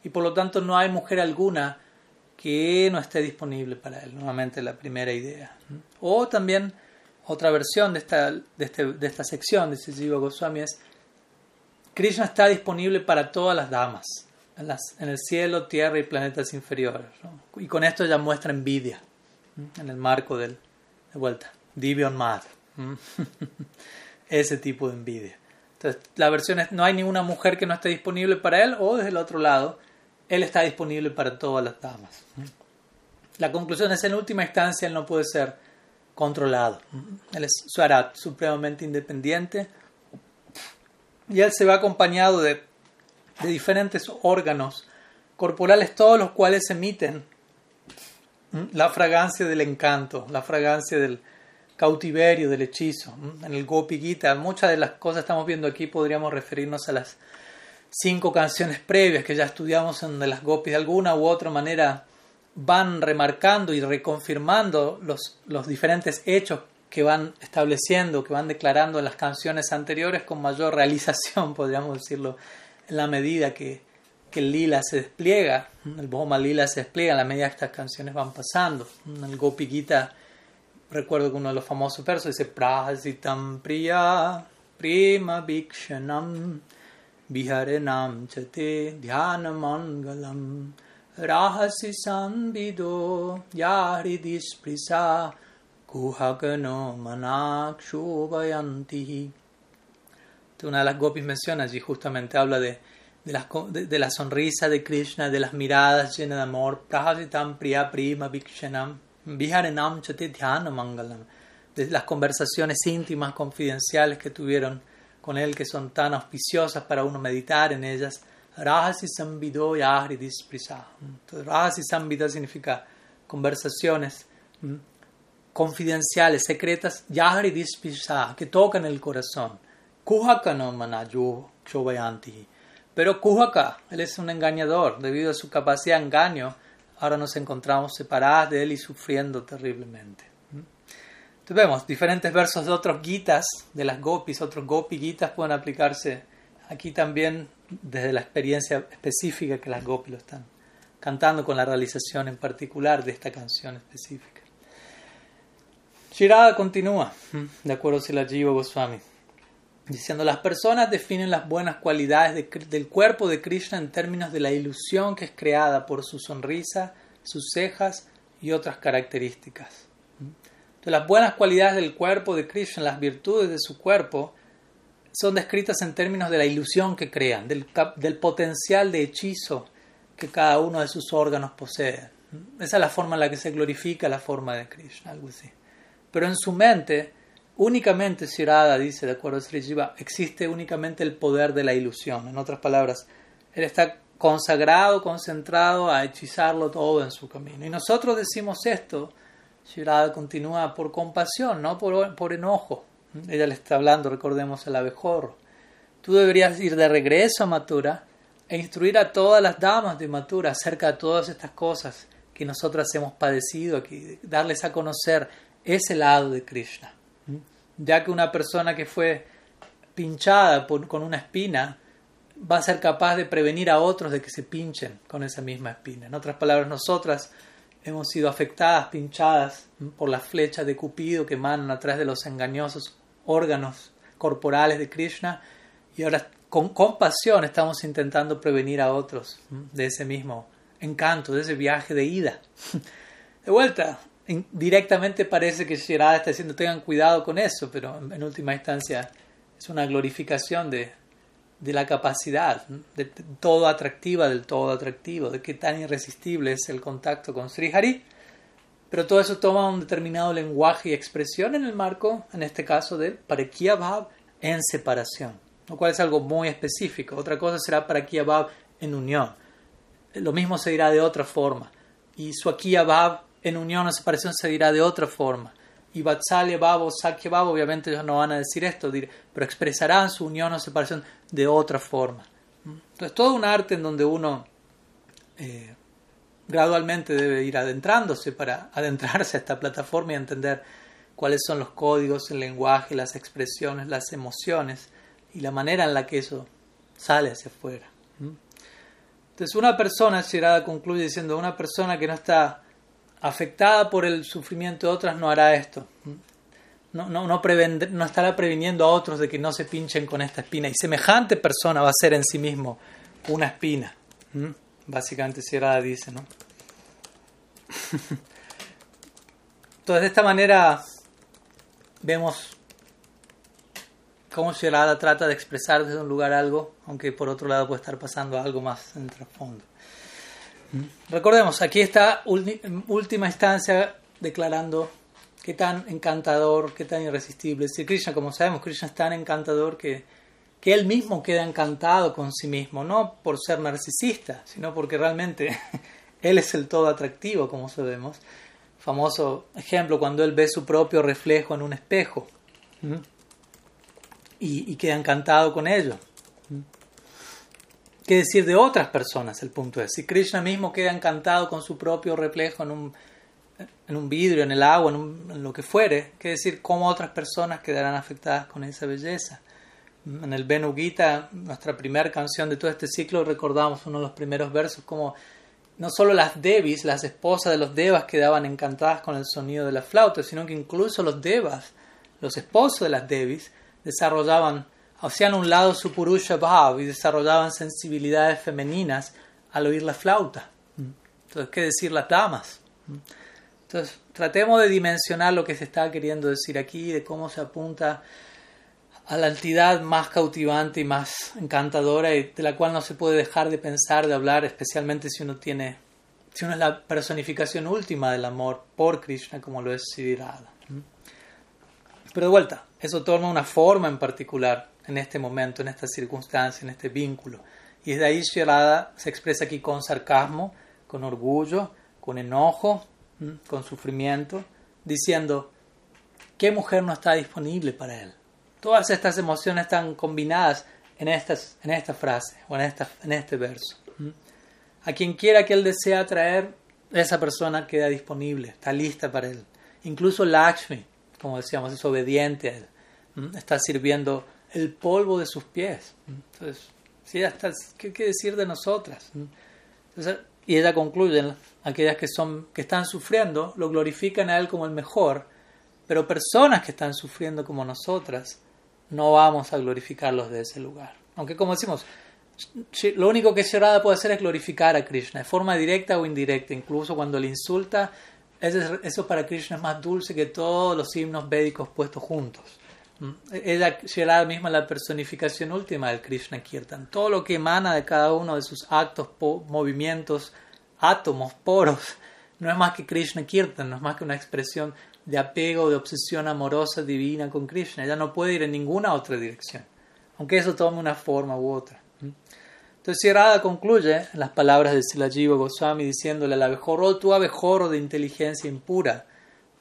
Y por lo tanto no hay mujer alguna que no esté disponible para él. Nuevamente la primera idea. O también otra versión de esta, de, este, de esta sección de Jiva Goswami es Krishna está disponible para todas las damas, en, las, en el cielo, tierra y planetas inferiores. Y con esto ya muestra envidia en el marco del, de vuelta, Divion Mad. Ese tipo de envidia. Entonces, la versión es, no hay ninguna mujer que no esté disponible para él, o desde el otro lado, él está disponible para todas las damas. La conclusión es, en última instancia, Él no puede ser controlado. Él es Swarat, supremamente independiente. Y Él se va acompañado de, de diferentes órganos corporales, todos los cuales emiten la fragancia del encanto, la fragancia del cautiverio, del hechizo. En el Gopi Gita, muchas de las cosas que estamos viendo aquí podríamos referirnos a las cinco canciones previas que ya estudiamos en las gopis de alguna u otra manera van remarcando y reconfirmando los, los diferentes hechos que van estableciendo, que van declarando en las canciones anteriores con mayor realización, podríamos decirlo, en la medida que, que el lila se despliega, el Bhoma lila se despliega en la medida que estas canciones van pasando. El Gopi Gita, recuerdo que uno de los famosos versos dice Prasitam Priya Prima Vikshanam विहरणं च ते ध्यानमङ्गलं राहसि संविदो या हृदि स्पृशा kuhakano manakshubayanti. Una de las gopis menciona allí justamente habla de, de, las, de, la sonrisa de Krishna, de las miradas llenas de amor, prahasitam priya prima vikshanam, viharenam chate dhyana mangalam, de las conversaciones íntimas, confidenciales que tuvieron con él, que son tan auspiciosas para uno meditar en ellas. Rahasi sambido yahri disprisa. Rahasi sambida significa conversaciones confidenciales, secretas, yahri disprisa, que tocan el corazón. Kuhaka no manayu chobayanti. Pero Kuhaka, él es un engañador, debido a su capacidad de engaño, ahora nos encontramos separadas de él y sufriendo terriblemente. Entonces vemos diferentes versos de otros gitas, de las gopis, otros gopi gitas pueden aplicarse aquí también desde la experiencia específica que las gopis lo están cantando con la realización en particular de esta canción específica. Shirada continúa, de acuerdo a la Jiva Goswami diciendo las personas definen las buenas cualidades del cuerpo de Krishna en términos de la ilusión que es creada por su sonrisa, sus cejas y otras características. Las buenas cualidades del cuerpo de Krishna, las virtudes de su cuerpo, son descritas en términos de la ilusión que crean, del, del potencial de hechizo que cada uno de sus órganos posee. Esa es la forma en la que se glorifica la forma de Krishna, algo así. Pero en su mente, únicamente Shirada dice, de acuerdo a Sri Jiva, existe únicamente el poder de la ilusión. En otras palabras, él está consagrado, concentrado a hechizarlo todo en su camino. Y nosotros decimos esto, Shirada continúa por compasión, no por, por enojo. Ella le está hablando, recordemos, al abejorro. Tú deberías ir de regreso a Matura e instruir a todas las damas de Matura acerca de todas estas cosas que nosotras hemos padecido aquí, darles a conocer ese lado de Krishna ya que una persona que fue pinchada con una espina va a ser capaz de prevenir a otros de que se pinchen con esa misma espina. En otras palabras, nosotras hemos sido afectadas, pinchadas por las flechas de Cupido que emanan a través de los engañosos órganos corporales de Krishna y ahora con compasión estamos intentando prevenir a otros de ese mismo encanto, de ese viaje de ida. De vuelta, directamente parece que Shirada está diciendo tengan cuidado con eso, pero en, última instancia es una glorificación de, de la capacidad, de, todo atractiva, del todo atractivo, de qué tan irresistible es el contacto con Sri Hari. Pero todo eso toma un determinado lenguaje y expresión en el marco, en este caso, de Parekya Bhav en separación, lo cual es algo muy específico. Otra cosa será Parekya Bhav en unión. Lo mismo se dirá de otra forma. Y Swakya Bhav en unión o separación se dirá de otra forma. Y Vatsalya Babo, Sakya Babo, obviamente ellos no van a decir esto, pero expresarán su unión o separación de otra forma. Entonces, todo un arte en donde uno eh, gradualmente debe ir adentrándose para adentrarse a esta plataforma y entender cuáles son los códigos, el lenguaje, las expresiones, las emociones y la manera en la que eso sale hacia afuera. Entonces, una persona, Shirada concluye diciendo, una persona que no está afectada por el sufrimiento de otras no hará esto. No, estará previniendo a otros de que no se pinchen con esta espina. Y semejante persona va a ser en sí mismo una espina. ¿Mm? Básicamente Sierra dice, ¿no? Entonces, de esta manera vemos cómo Sierra trata de expresar desde un lugar algo, aunque por otro lado puede estar pasando algo más en trasfondo. Recordemos, aquí está última instancia declarando qué tan encantador, qué tan irresistible es Krishna. Como sabemos, Krishna es tan encantador que, que él mismo queda encantado con sí mismo, no por ser narcisista, sino porque realmente él es el todo atractivo, como sabemos. Famoso ejemplo, cuando él ve su propio reflejo en un espejo y, y queda encantado con ello qué decir de otras personas, el punto es. Si Krishna mismo queda encantado con su propio reflejo en un, en un vidrio, en el agua, en, lo que fuere, qué decir cómo otras personas quedarán afectadas con esa belleza. En el Benu Gita, nuestra primera canción de todo este ciclo, recordamos uno de los primeros versos como no solo las Devis, las esposas de los Devas, quedaban encantadas con el sonido de la flauta, sino que incluso los Devas, los esposos de las Devis, desarrollaban hacían un lado su purusha bhav y desarrollaban sensibilidades femeninas al oír la flauta. Entonces, ¿qué decir las damas? Entonces, tratemos de dimensionar lo que se está queriendo decir aquí, de cómo se apunta a la entidad más cautivante y más encantadora y de la cual no se puede dejar de pensar, de hablar, especialmente si uno tiene, si uno es la personificación última del amor por Krishna, como lo es Siddhartha. Pero de vuelta, eso toma una forma en particular en este momento, en esta circunstancia, en este vínculo. Y desde ahí Shirada se expresa aquí con sarcasmo, con orgullo, con enojo, con sufrimiento, diciendo, ¿qué mujer no está disponible para él? Todas estas emociones están combinadas en, estas, en esta frase o en, esta, en este verso. A quien quiera que él desea atraer, esa persona queda disponible, está lista para él. Incluso Lakshmi, como decíamos, es obediente a él. Está sirviendo el polvo de sus pies. Entonces, si está, ¿qué, ¿qué, decir de nosotras? y ella concluye, aquellas que, son, que están sufriendo, lo glorifican a él como el mejor, pero personas que están sufriendo como nosotras, no vamos a glorificarlos de ese lugar. Aunque como decimos, lo único que Sharada puede hacer es glorificar a Krishna, de forma directa o indirecta, incluso cuando le insulta, eso para Krishna es más dulce que todos los himnos védicos puestos juntos. ¿Mm? Ella, Sharada misma, la personificación última del Krishna Kirtan. Todo lo que emana de cada uno de sus actos, movimientos, átomos, poros, no es más que Krishna Kirtan, no es más que una expresión de apego, de obsesión amorosa divina con Krishna. Ella no puede ir en ninguna otra dirección, aunque eso tome una forma u otra. Entonces, Radha concluye las palabras de Silajiva Goswami diciéndole al abejorro, tú abejorro de inteligencia impura.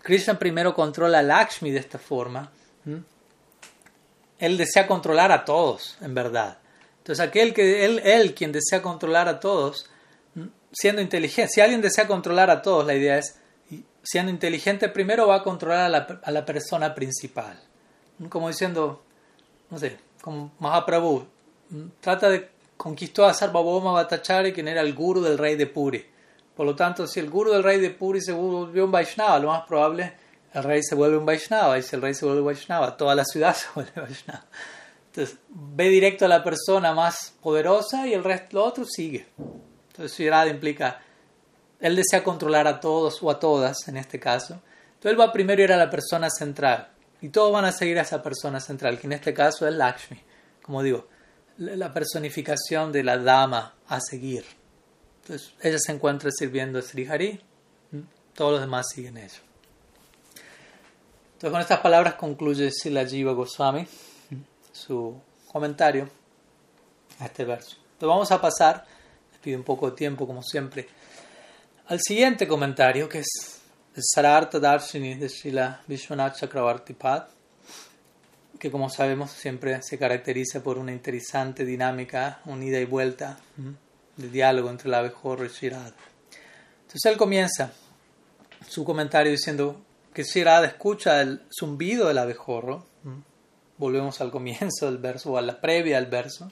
Krishna primero controla a Lakshmi de esta forma. Él desea controlar a todos, en verdad. Entonces, aquel que él, él quien desea controlar a todos, siendo inteligente, si alguien desea controlar a todos, la idea es siendo inteligente, primero va a controlar a la, a la persona principal. Como diciendo, no sé, como Mahaprabhu, trata de conquistar a Sarvabhauma Bhattacharya, quien era el guru del rey de Puri. Por lo tanto, si el guru del rey de Puri se volvió un Vaishnava, lo más probable el rey se vuelve un Vaishnava. Y si el rey se vuelve Vaishnava, toda la ciudad se vuelve Vaishnava. Entonces, ve directo a la persona más poderosa y el resto, lo otro sigue. Entonces, Shirada implica él desea controlar a todos o a todas en este caso. Entonces él va primero a ir a la persona central y todos van a seguir a esa persona central, que en este caso es Lakshmi, como digo, la personificación de la dama a seguir. Entonces ella se encuentra sirviendo a Sri Hari, todos los demás siguen ella. Entonces con estas palabras concluye Sila Jiva Goswami su comentario a este verso. Entonces vamos a pasar, les pido un poco de tiempo como siempre, al siguiente comentario, que es el Sarartha Darshini de Srila Vishwanath Chakravarti Pad, que como sabemos siempre se caracteriza por una interesante dinámica, unida y vuelta de diálogo entre el abejorro y Shirada. Entonces él comienza su comentario diciendo que Shirada escucha el zumbido del abejorro, volvemos al comienzo del verso o a la previa del verso,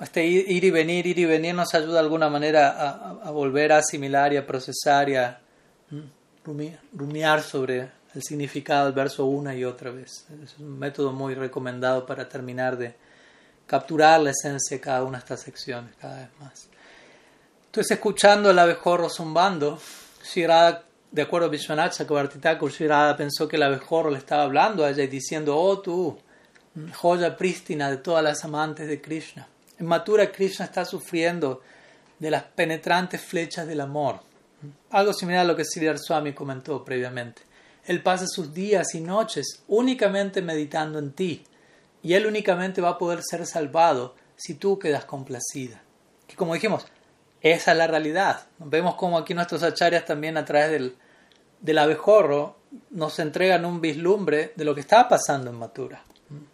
este ir y venir, ir y venir nos ayuda de alguna manera a, volver a asimilar y a procesar y a rumiar sobre el significado del verso una y otra vez. Es un método muy recomendado para terminar de capturar la esencia de cada una de estas secciones cada vez más. Entonces, escuchando el abejorro zumbando, Shirada, de acuerdo a Vishwanath Chakrabarti Shirada pensó que el abejorro le estaba hablando a ella y diciendo, oh tú, joya prístina de todas las amantes de Krishna. En Matura Krishna está sufriendo de las penetrantes flechas del amor. Algo similar a lo que Sridhar Swami comentó previamente. Él pasa sus días y noches únicamente meditando en ti y él únicamente va a poder ser salvado si tú quedas complacida. Que como dijimos, esa es la realidad. Vemos como aquí nuestros acharyas también a través del, del abejorro nos entregan un vislumbre de lo que está pasando en Matura,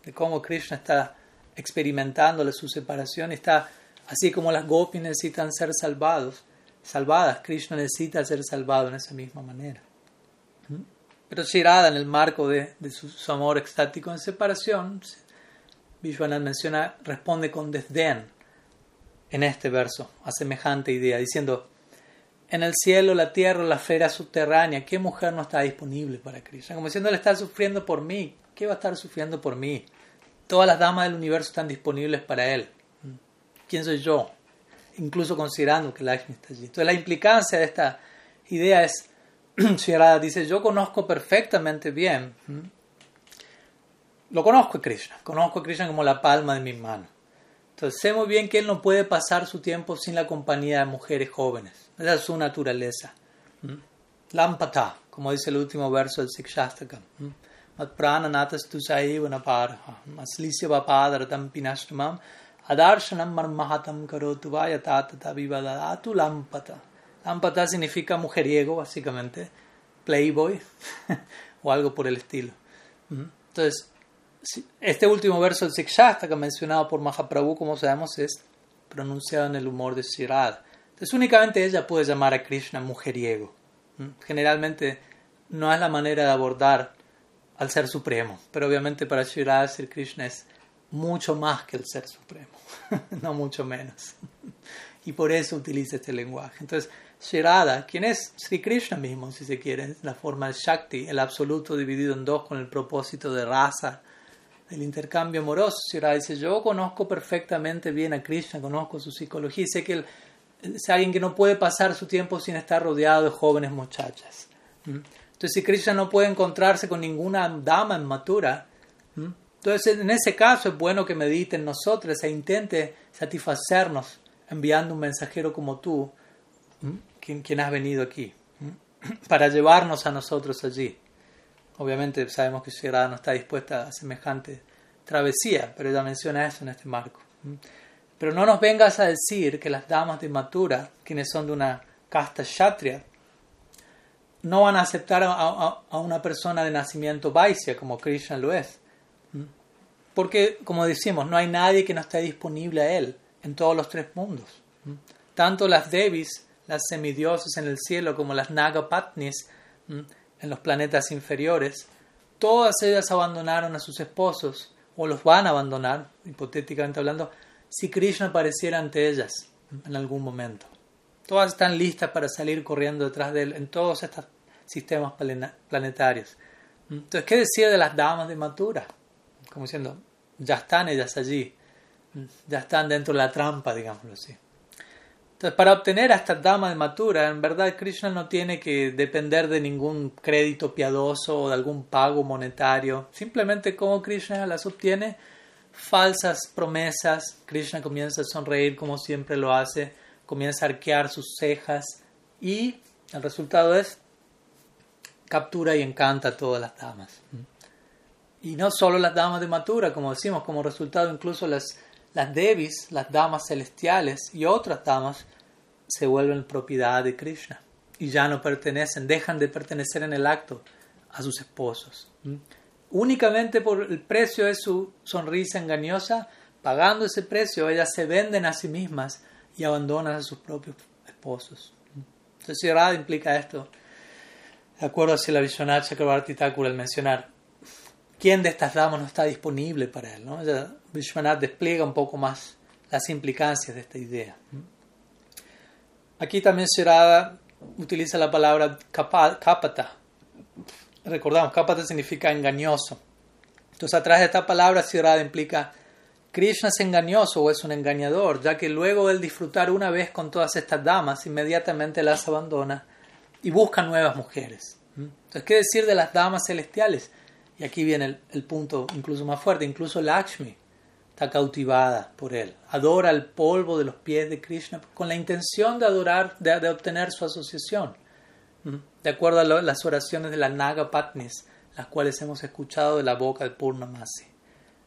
de cómo Krishna está experimentándole su separación, está así como las gopis necesitan ser salvados, salvadas, Krishna necesita ser salvado en esa misma manera. Pero Shirada, en el marco de, su, amor extático en separación, Vishwanath menciona, responde con desdén en este verso a semejante idea, diciendo, en el cielo, la tierra, la esfera subterránea, ¿qué mujer no está disponible para Krishna? Como diciendo, él está sufriendo por mí, ¿qué va a estar sufriendo por mí? Todas las damas del universo están disponibles para él. ¿Quién soy yo? Incluso considerando que Lakshmi está allí. Entonces la implicancia de esta idea es Shirada dice, yo conozco perfectamente bien, lo conozco a Krishna, conozco a Krishna como la palma de mis manos. Entonces sé muy bien que él no puede pasar su tiempo sin la compañía de mujeres jóvenes. Esa es su naturaleza. Lampata, como dice el último verso del Sikshastakam. Mat prana natas tu saiva maslisya vapadaratam pinashtamam adarshanam marmahatam karotu vayatata vivadatu lampata. Lampata significa mujeriego, básicamente, playboy o algo por el estilo. Entonces, este último verso del Sikshastaka mencionado por Mahaprabhu, como sabemos, es pronunciado en el humor de Shirada. Entonces, únicamente ella puede llamar a Krishna mujeriego. Generalmente no es la manera de abordar al Ser Supremo, pero obviamente para Shirada Sri Krishna es mucho más que el Ser Supremo, no mucho menos. y por eso utiliza este lenguaje. Entonces, Shirada, quien es Sri Krishna mismo, si se quiere, la forma del Shakti, el absoluto dividido en dos con el propósito de raza, el intercambio amoroso. Shirada dice, yo conozco perfectamente bien a Krishna, conozco su psicología, sé que es alguien que no puede pasar su tiempo sin estar rodeado de jóvenes muchachas. Entonces, si Krishna no puede encontrarse con ninguna dama inmatura, entonces en ese caso es bueno que medite en nosotros e intente satisfacernos enviando un mensajero como tú, quien, quien has venido aquí, para llevarnos a nosotros allí. Obviamente sabemos que Shirada no está dispuesta a semejante travesía, pero ella menciona eso en este marco. Pero no nos vengas a decir que las damas de Matura, quienes son de una casta kshatriya, no van a aceptar a, una persona de nacimiento Vaisya como Krishna lo es. Porque, como decimos, no hay nadie que no esté disponible a él en todos los tres mundos. Tanto las Devis, las semidiosas en el cielo, como las Nagapatnis en los planetas inferiores, todas ellas abandonaron a sus esposos o los van a abandonar, hipotéticamente hablando, si Krishna apareciera ante ellas en algún momento. Todas están listas para salir corriendo detrás de él en todos estos sistemas planetarios. Entonces, ¿qué decir de las damas de Matura? Como diciendo, ya están ellas allí, ya están dentro de la trampa, digámoslo así. Entonces, para obtener a estas damas de Matura, en verdad Krishna no tiene que depender de ningún crédito piadoso o de algún pago monetario. Simplemente como Krishna las obtiene, falsas promesas. Krishna comienza a sonreír como siempre lo hace, comienza a arquear sus cejas y el resultado es captura y encanta a todas las damas. Y no solo las damas de Matura, como decimos, como resultado incluso las, las Devis, las damas celestiales y otras damas se vuelven propiedad de Krishna y ya no pertenecen, dejan de pertenecer en el acto a sus esposos únicamente por el precio de su sonrisa engañosa, pagando ese precio, ellas se venden a sí mismas y abandonan a sus propios esposos. Entonces, si Radha implica esto, de acuerdo a la Vishwanath Chakrabarti Thakur, al mencionar quién de estas damas no está disponible para él. ¿no? Vishwanath despliega un poco más las implicancias de esta idea. Aquí también Shirada utiliza la palabra kapata, recordamos, kapata significa engañoso. Entonces, atrás de esta palabra, Sirada implica Krishna es engañoso o es un engañador, ya que luego de disfrutar una vez con todas estas damas, inmediatamente las abandona y busca nuevas mujeres. Entonces, ¿qué decir de las damas celestiales? Y aquí viene el, punto incluso más fuerte, incluso Lakshmi está cautivada por él, adora el polvo de los pies de Krishna con la intención de adorar, de obtener su asociación. De acuerdo a las oraciones de la Naga Patnis, las cuales hemos escuchado de la boca de Purnamasi.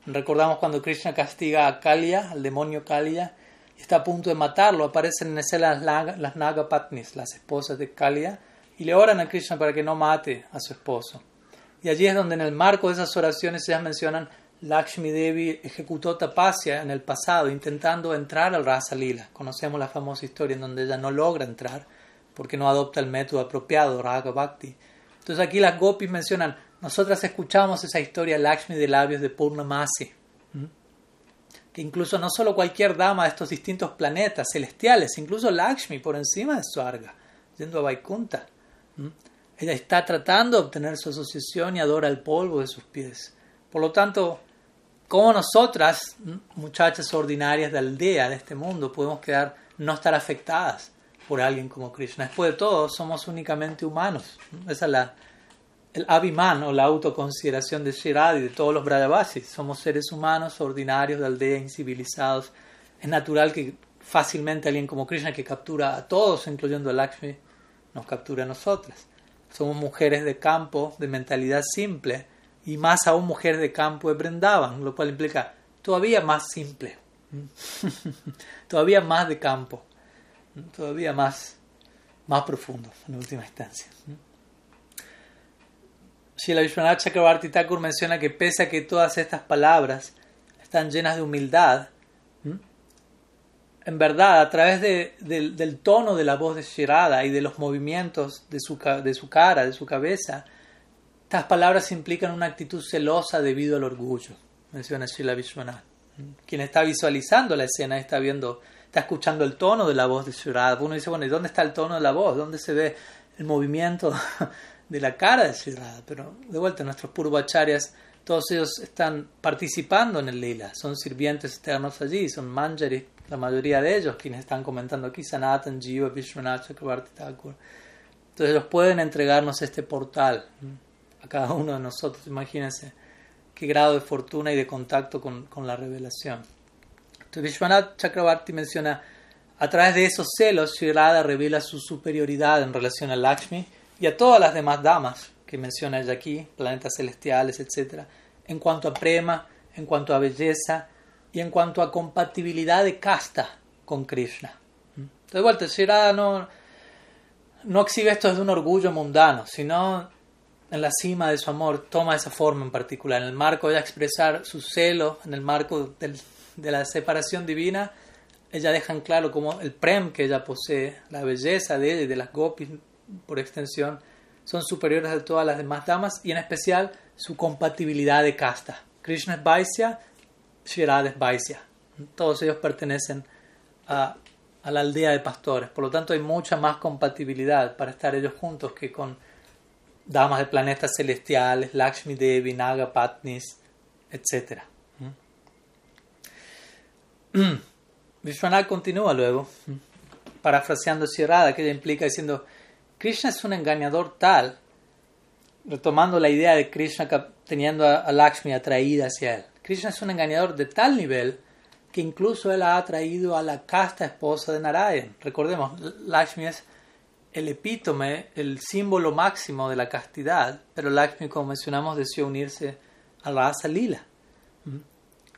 Recordamos cuando Krishna castiga a Kaliya, al demonio Kaliya, y está a punto de matarlo, aparecen en escena las, las Naga Patnis, las esposas de Kaliya, y le oran a Krishna para que no mate a su esposo. Y allí es donde en el marco de esas oraciones ellas mencionan Lakshmi Devi ejecutó tapasya en el pasado intentando entrar al Rasa Lila. Conocemos la famosa historia en donde ella no logra entrar porque no adopta el método apropiado, Raga Bhakti. Entonces aquí las gopis mencionan, nosotras escuchamos esa historia Lakshmi de labios de Purnamasi, que incluso no solo cualquier dama de estos distintos planetas celestiales, incluso Lakshmi por encima de Swarga, yendo a Vaikunta, está tratando de obtener su asociación y adora el polvo de sus pies. Por lo tanto, como nosotras, muchachas ordinarias de aldea de este mundo, podemos quedar, no estar afectadas por alguien como Krishna. Después de todo, somos únicamente humanos. Esa es la, el abhiman o la autoconsideración de Shiradi, de todos los Brajavasis. Somos seres humanos ordinarios de aldea, incivilizados. Es natural que fácilmente alguien como Krishna, que captura a todos, incluyendo a Lakshmi, nos captura a nosotras. Somos mujeres de campo, de mentalidad simple, y más aún mujeres de campo de Brindavan, lo cual implica todavía más simple, todavía más de campo, todavía más, más profundo en última instancia. Shila Vishwanath Chakrabarti Thakur menciona que pese a que todas estas palabras están llenas de humildad, en verdad, a través del tono de la voz de Shirada y de los movimientos de su, de su cara, de su cabeza, estas palabras implican una actitud celosa debido al orgullo, menciona Shila Vishwanath. Quien está visualizando la escena está viendo, está escuchando el tono de la voz de Shirada. Uno dice, bueno, ¿y dónde está el tono de la voz? ¿Dónde se ve el movimiento de la cara de Shirada? Pero de vuelta, nuestros purvacharyas, todos ellos están participando en el lila, son sirvientes externos allí, son manjari, la mayoría de ellos, quienes están comentando aquí, Sanatan, Jiva, Vishwanath, Chakrabarti Thakur. Entonces ellos pueden entregarnos este portal a cada uno de nosotros, imagínense qué grado de fortuna y de contacto con, con la revelación. Entonces Vishwanath Chakrabarti menciona, a través de esos celos, Sri revela su superioridad en relación a Lakshmi y a todas las demás damas que menciona ella aquí, planetas celestiales, etc., en cuanto a prema, en cuanto a belleza y en cuanto a compatibilidad de casta con Krishna. Entonces, de vuelta, Sri no, no exhibe esto desde un orgullo mundano, sino en la cima de su amor toma esa forma en particular, en el marco de expresar su celo, en el marco de la separación divina, ella deja claro como el prem que ella posee, la belleza de ella y de las gopis por extensión, son superiores a todas las demás damas y en especial su compatibilidad de casta. Krishna es Vaisya, Shirada es Vaisya. Todos ellos pertenecen a, a la aldea de pastores, por lo tanto hay mucha más compatibilidad para estar ellos juntos que con damas de planetas celestiales, Lakshmi Devi, Naga Patnis, etc. ¿Mm? Vishwanath continúa luego, parafraseando Sierrada, que ella implica diciendo, Krishna es un engañador tal, retomando la idea de Krishna teniendo a, Lakshmi atraída hacia él. Krishna es un engañador de tal nivel que incluso él ha atraído a la casta esposa de Narayan. Recordemos, Lakshmi es el epítome, el símbolo máximo de la castidad, pero Lakshmi, como mencionamos, decidió unirse a la Asa Lila.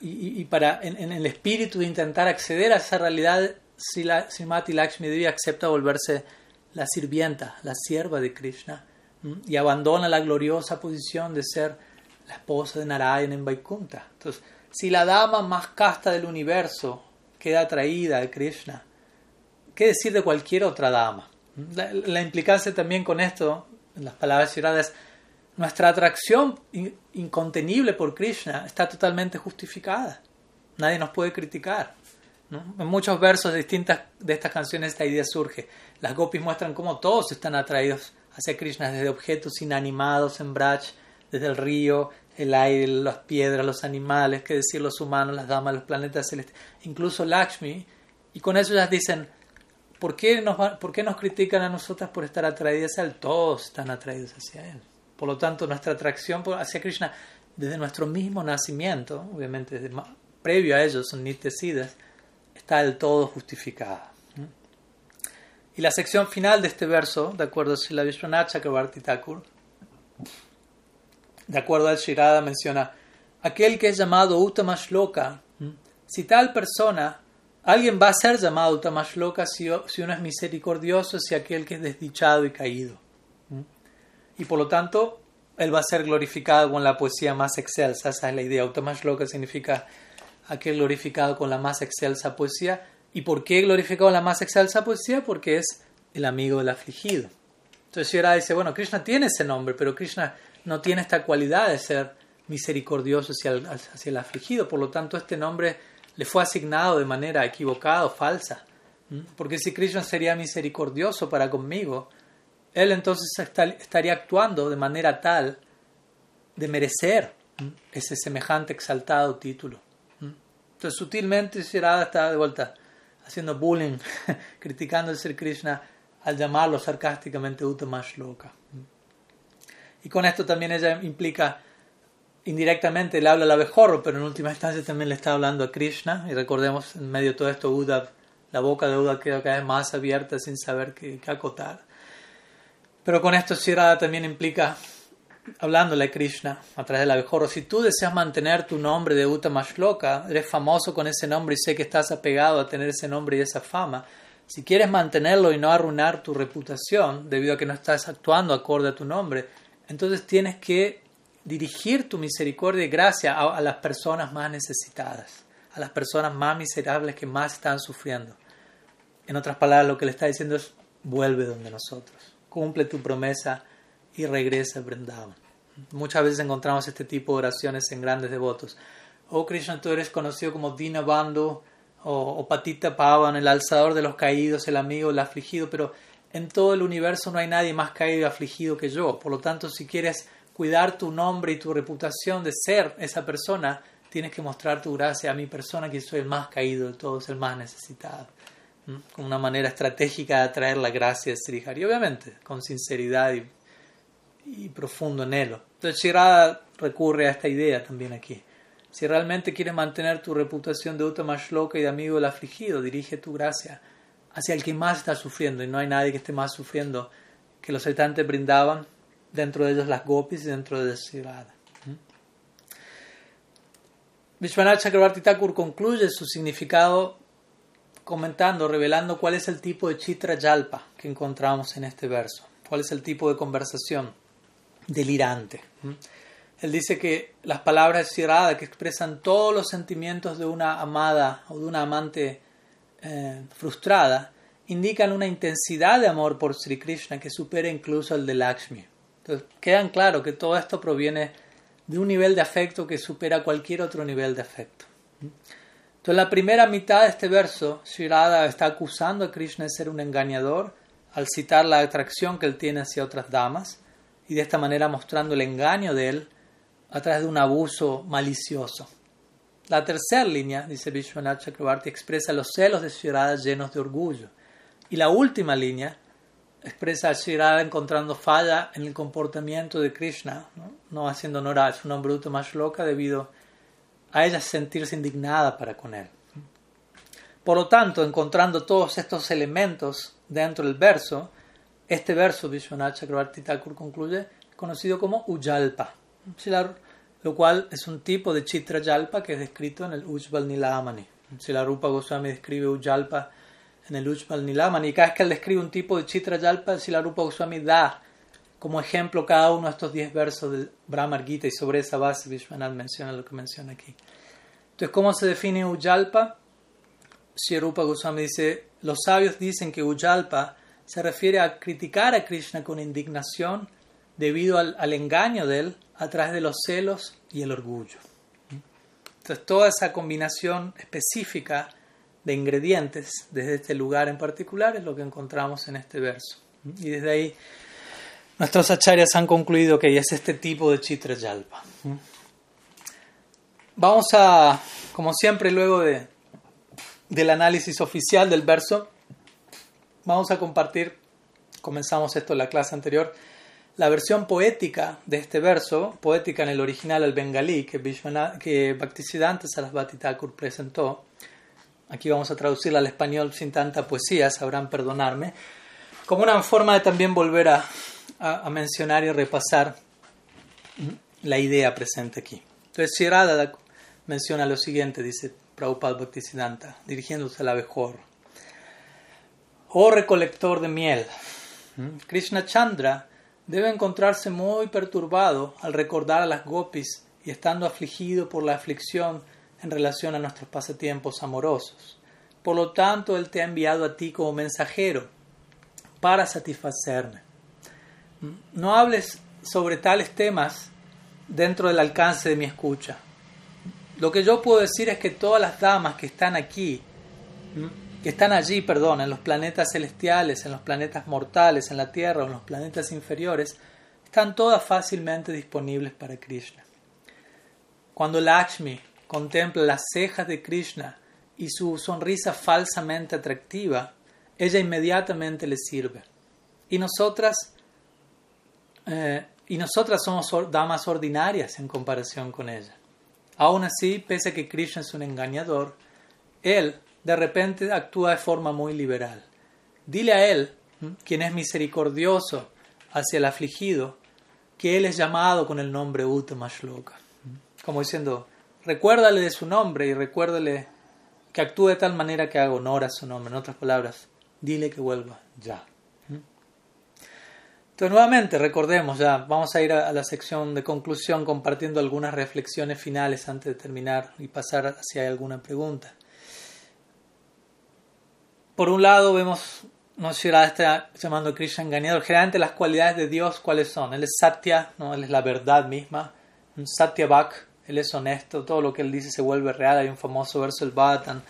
Y, para, en, el espíritu de intentar acceder a esa realidad, Srimati Lakshmi Devi acepta volverse la sirvienta, la sierva de Krishna, y abandona la gloriosa posición de ser la esposa de Narayan en Vaikunta. Entonces, si la dama más casta del universo queda atraída de Krishna, ¿qué decir de cualquier otra dama? La, implicancia también con esto, en las palabras citadas, nuestra atracción incontenible por Krishna está totalmente justificada. Nadie nos puede criticar. En muchos versos distintas de estas canciones esta idea surge. Las gopis muestran cómo todos están atraídos hacia Krishna desde objetos inanimados en Braj, desde el río, el aire, las piedras, los animales, qué decir los humanos, las damas, los planetas celestes, incluso Lakshmi. Y con eso ellas dicen, ¿por qué, nos, ¿por qué nos critican a nosotras por estar atraídas a Él? Todos están atraídos hacia Él. Por lo tanto, nuestra atracción hacia Krishna desde nuestro mismo nacimiento, obviamente previo a ellos, son nitecidas, está del todo justificada. Y la sección final de este verso, de acuerdo a Srila Vishwanath Chakrabarti Thakur, de acuerdo al Shirada, menciona aquel que es llamado Uttama Shloka. Si tal persona Alguien va a ser llamado Tamashloka si, si uno es misericordioso, si aquel que es desdichado y caído. Y por lo tanto, él va a ser glorificado con la poesía más excelsa. Esa es la idea. Utamashloka significa aquel glorificado con la más excelsa poesía. ¿Y por qué glorificado con la más excelsa poesía? Porque es el amigo del afligido. Entonces Shira dice, bueno, Krishna tiene ese nombre, pero Krishna no tiene esta cualidad de ser misericordioso hacia el, afligido. Por lo tanto, este nombre le fue asignado de manera equivocada o falsa. Porque si Krishna sería misericordioso para conmigo, él entonces estaría actuando de manera tal de merecer ese semejante exaltado título. Entonces sutilmente Shirada está de vuelta haciendo bullying, criticando el Sri Krishna al llamarlo sarcásticamente Utamashloka. Y con esto también ella implica indirectamente, le habla al abejorro, pero en última instancia también le está hablando a Krishna. Y recordemos, en medio de todo esto, Uda, la boca de Uda queda cada vez más abierta sin saber qué, acotar. Pero con esto Shirada también implica, hablándole a Krishna a través del abejorro, si tú deseas mantener tu nombre de Utamashloka, eres famoso con ese nombre y sé que estás apegado a tener ese nombre y esa fama, si quieres mantenerlo y no arruinar tu reputación debido a que no estás actuando acorde a tu nombre, entonces tienes que dirigir tu misericordia y gracia a, las personas más necesitadas, a las personas más miserables que más están sufriendo. En otras palabras, lo que le está diciendo es, vuelve donde nosotros, cumple tu promesa y regresa a. Muchas veces encontramos este tipo de oraciones en grandes devotos. Oh Krishna, tú eres conocido como Dina Bandhu o, Patita Pavan, el alzador de los caídos, el amigo el afligido, pero en todo el universo no hay nadie más caído y afligido que yo. Por lo tanto, si quieres cuidar tu nombre y tu reputación de ser esa persona, tienes que mostrar tu gracia a mi persona, que soy el más caído de todos, el más necesitado. Con una manera estratégica de atraer la gracia de Sri Hari, obviamente, con sinceridad y, profundo anhelo. Entonces, Shirada recurre a esta idea también aquí. Si realmente quieres mantener tu reputación de Utamashloka y de amigo del afligido, dirige tu gracia hacia el que más está sufriendo, y no hay nadie que esté más sufriendo que los habitantes brindaban, dentro de ellos las gopis y dentro de Sirada. Vishwanath Chakrabarti Thakur concluye su significado comentando, revelando cuál es el tipo de chitra yalpa que encontramos en este verso, cuál es el tipo de conversación delirante. Él dice que las palabras Sirada que expresan todos los sentimientos de una amada o de una amante eh, frustrada indican una intensidad de amor por Sri Krishna que supera incluso el de Lakshmi. Entonces, quedan claro que todo esto proviene de un nivel de afecto que supera cualquier otro nivel de afecto. Entonces, en la primera mitad de este verso, Sri Radha está acusando a Krishna de ser un engañador al citar la atracción que él tiene hacia otras damas y de esta manera mostrando el engaño de él a través de un abuso malicioso. La tercera línea, dice Vishwanath Chakrabarti, expresa los celos de Shirada llenos de orgullo. Y la última línea expresa a Shirada encontrando falla en el comportamiento de Krishna, no, haciendo honor a su nombre loca debido a ella sentirse indignada para con él. Por lo tanto, encontrando todos estos elementos dentro del verso, este verso, Vishwanath Chakrabarti Thakur concluye, conocido como Ujalpa lo cual es un tipo de Chitra Yalpa que es descrito en el Ujjval Nilamani. Si la Rupa Goswami describe Ujalpa en el Ujjval Nilamani, cada vez que él describe un tipo de Chitra Yalpa, si la Rupa Goswami da como ejemplo cada uno de estos diez versos del Brahmar Gita y sobre esa base Vishwanath menciona lo que menciona aquí. Entonces, ¿cómo se define Ujalpa? Si Rupa Goswami dice, los sabios dicen que Ujalpa se refiere a criticar a Krishna con indignación debido al, engaño de él a través de los celos y el orgullo. Entonces, toda esa combinación específica de ingredientes desde este lugar en particular es lo que encontramos en este verso. Y desde ahí nuestros acharyas han concluido que es este tipo de chitra yalpa. Vamos a, como siempre, luego de, del análisis oficial del verso, vamos a compartir, comenzamos esto en la clase anterior, la versión poética de este verso, poética en el original al bengalí, que, que Bhaktisiddhanta Sarasvati Thakur presentó, aquí vamos a traducirla al español sin tanta poesía, sabrán perdonarme, como una forma de también volver a, mencionar y repasar la idea presente aquí. Entonces, Shirada menciona lo siguiente, dice Prabhupada Bhaktisiddhanta, dirigiéndose al abejorro. Oh recolector de miel, Krishna Chandra debe encontrarse muy perturbado al recordar a las gopis y estando afligido por la aflicción en relación a nuestros pasatiempos amorosos. Por lo tanto, Él te ha enviado a ti como mensajero para satisfacerme. No hables sobre tales temas dentro del alcance de mi escucha. Lo que yo puedo decir es que todas las damas que están aquí que están allí, perdón, en los planetas celestiales, en los planetas mortales, en la Tierra o en los planetas inferiores, están todas fácilmente disponibles para Krishna. Cuando Lakshmi contempla las cejas de Krishna y su sonrisa falsamente atractiva, ella inmediatamente le sirve. Y nosotras, eh, y nosotras somos damas ordinarias en comparación con ella. Aún así, pese a que Krishna es un engañador, él de repente actúa de forma muy liberal. Dile a él, quien es misericordioso hacia el afligido, que él es llamado con el nombre Uttama Shloka. Como diciendo, recuérdale de su nombre y recuérdale que actúe de tal manera que haga honor a su nombre. En otras palabras, dile que vuelva ya. Entonces, nuevamente, recordemos ya, vamos a ir a, la sección de conclusión compartiendo algunas reflexiones finales antes de terminar y pasar hay alguna pregunta. Por un lado, vemos, no Shirada está llamando a Krishna engañador. Generalmente, las cualidades de Dios, ¿cuáles son? Él es Satya, ¿no? él es la verdad misma. Un Satya Bhak, él es honesto, todo lo que él dice se vuelve real. Hay un famoso verso del Bhattan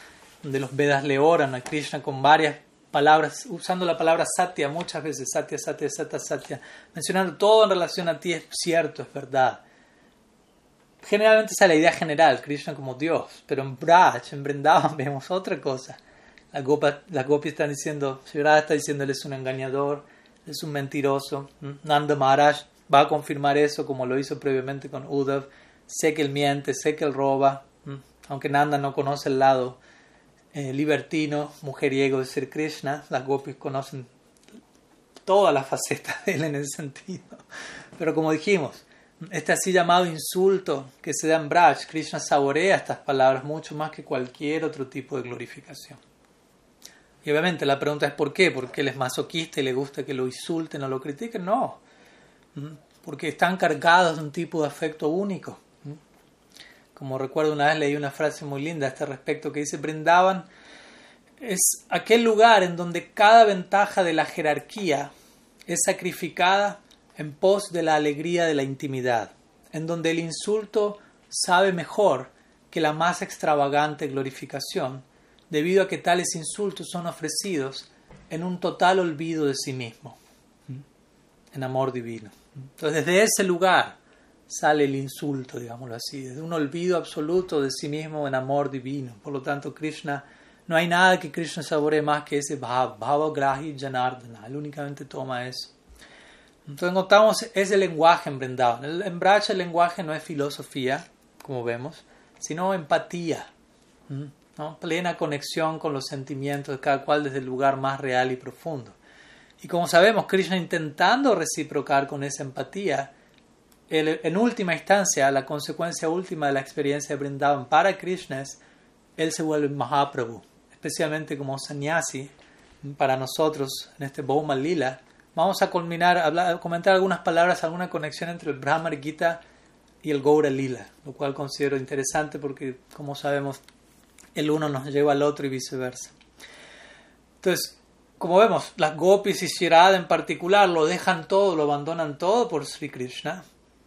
donde los Vedas le oran a Krishna con varias palabras, usando la palabra Satya muchas veces, Satya, Satya, Satya, Satya, mencionando todo en relación a ti es cierto, es verdad. Generalmente esa es la idea general, Krishna como Dios, pero en Braj, en Vrindavan vemos otra cosa. Las gopis, están diciendo, Shivrada está diciendo, él es un engañador, es un mentiroso. Nanda Maharaj va a confirmar eso como lo hizo previamente con Uddhav sé que él miente, sé que él roba, aunque Nanda no conoce el lado eh, libertino, mujeriego de Sri Krishna, las gopis conocen todas las facetas de él en ese sentido. Pero como dijimos, este así llamado insulto que se da en Braj, Krishna saborea estas palabras mucho más que cualquier otro tipo de glorificación. Y obviamente la pregunta es ¿por qué? ¿Porque él es masoquista y le gusta que lo insulten o lo critiquen? No, porque están cargados de un tipo de afecto único. Como recuerdo una vez leí una frase muy linda a este respecto que dice, Brindaban es aquel lugar en donde cada ventaja de la jerarquía es sacrificada en pos de la alegría de la intimidad, en donde el insulto sabe mejor que la más extravagante glorificación, debido a que tales insultos son ofrecidos en un total olvido de sí mismo, en amor divino. Entonces, desde ese lugar, sale el insulto, digámoslo así, desde un olvido absoluto de sí mismo en amor divino. Por lo tanto, Krishna, no hay nada que Krishna saboree más que ese bhava, bhava grahi janardana, él únicamente toma eso. Entonces notamos ese lenguaje en Vrindavan. En Bracha el lenguaje no es filosofía, como vemos, sino empatía, plena conexión con los sentimientos de cada cual desde el lugar más real y profundo. Y como sabemos, Krishna intentando reciprocar con esa empatía, en última instancia, la consecuencia última de la experiencia de Brindavan para Krishna es él se vuelve Mahaprabhu, especialmente como sannyasi para nosotros en este Bhoma Lila. Vamos a culminar, hablar, comentar algunas palabras, alguna conexión entre el Brahma Gita y el Gaura Lila, lo cual considero interesante porque, como sabemos, el uno nos lleva al otro y viceversa. Entonces, como vemos, las gopis y Shirada en particular lo dejan todo, lo abandonan todo por Sri Krishna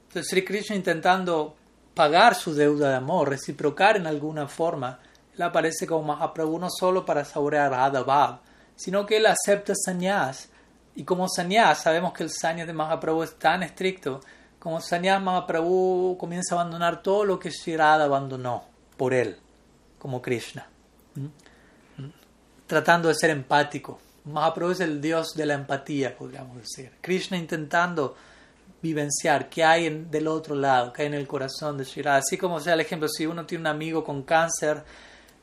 entonces Sri Krishna intentando pagar su deuda de amor, reciprocar en alguna forma, él aparece como Mahaprabhu no solo para saborear Radha sino que él acepta sannyas. Y como sannyas, sabemos que el sannyas de Mahaprabhu es tan estricto, como sannyas Mahaprabhu comienza a abandonar todo lo que Sri abandonó por él, como Krishna. Tratando de ser empático. Mahaprabhu es el dios de la empatía, podríamos decir. Krishna intentando vivenciar qué hay del otro lado, qué hay en el corazón de Shira. Así como sea el ejemplo, si uno tiene un amigo con cáncer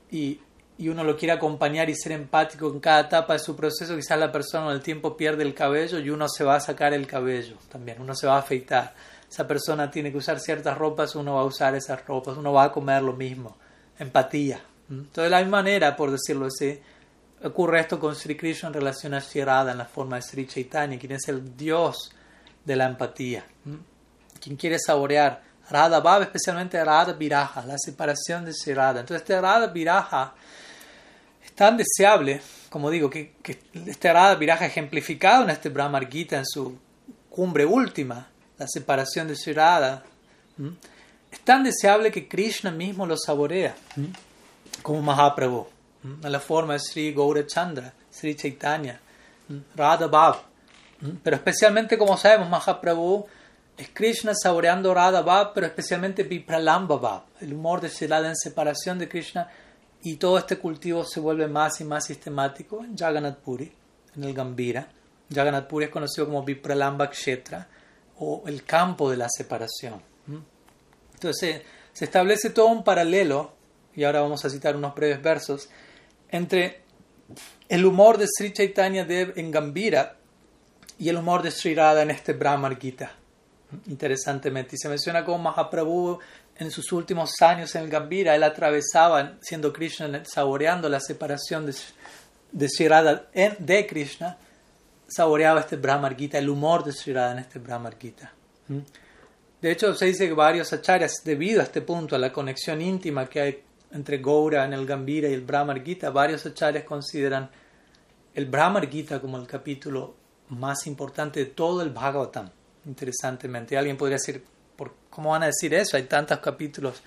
y, y, uno lo quiere acompañar y ser empático en cada etapa de su proceso, quizás la persona con el tiempo pierde el cabello y uno se va a sacar el cabello también, uno se va a afeitar. Esa persona tiene que usar ciertas ropas, uno va a usar esas ropas, uno va a comer lo mismo. Empatía. Entonces, de la misma manera, por decirlo así, ocurre esto con Sri Krishna en relación a Shirada en la forma de Sri Chaitanya, quien es el Dios de la empatía. Quien quiere saborear Radha Bhava, especialmente Radha Viraja, la separación de ese Radha. Entonces, este Radha Viraja es tan deseable, como digo, que, que este Radha Viraja ejemplificado en este Brahma Gita en su cumbre última, la separación de Radha, es tan deseable que Krishna mismo lo saborea, como Mahaprabhu, en la forma de Sri Gaurachandra, Sri Chaitanya, Radha Bhava. Pero especialmente, como sabemos, Mahaprabhu es Krishna saboreando Radha Bhav, pero especialmente Vipralamba Bhav, el humor de en separación de Krishna y todo este cultivo se vuelve más y más sistemático en Jagannath Puri, en el Gambira. Jagannath Puri es conocido como Vipralamba Kshetra o el campo de la separación. Entonces se establece todo un paralelo, y ahora vamos a citar unos breves versos, entre el humor de Sri Chaitanya Dev en Gambira y el humor de Sri Radha en este Brahmar Gita. Interesantemente, y se menciona como Mahaprabhu en sus últimos años en Gambira, él atravesaba, siendo Krishna, saboreando la separación de, de Sri Radha de Krishna, saboreaba este Brahmar Gita, el humor de Sri Radha en este Brahmar Gita. De hecho, se dice que varios acharyas, debido a este punto, a la conexión íntima que hay entre Gaura en el Gambira y el Brahmar Gita, varios acharyas consideran el Brahmar Gita como el capítulo más importante de todo el Bhagavatam, interesantemente. Alguien podría decir, ¿por ¿cómo van a decir eso? Hay tantos capítulos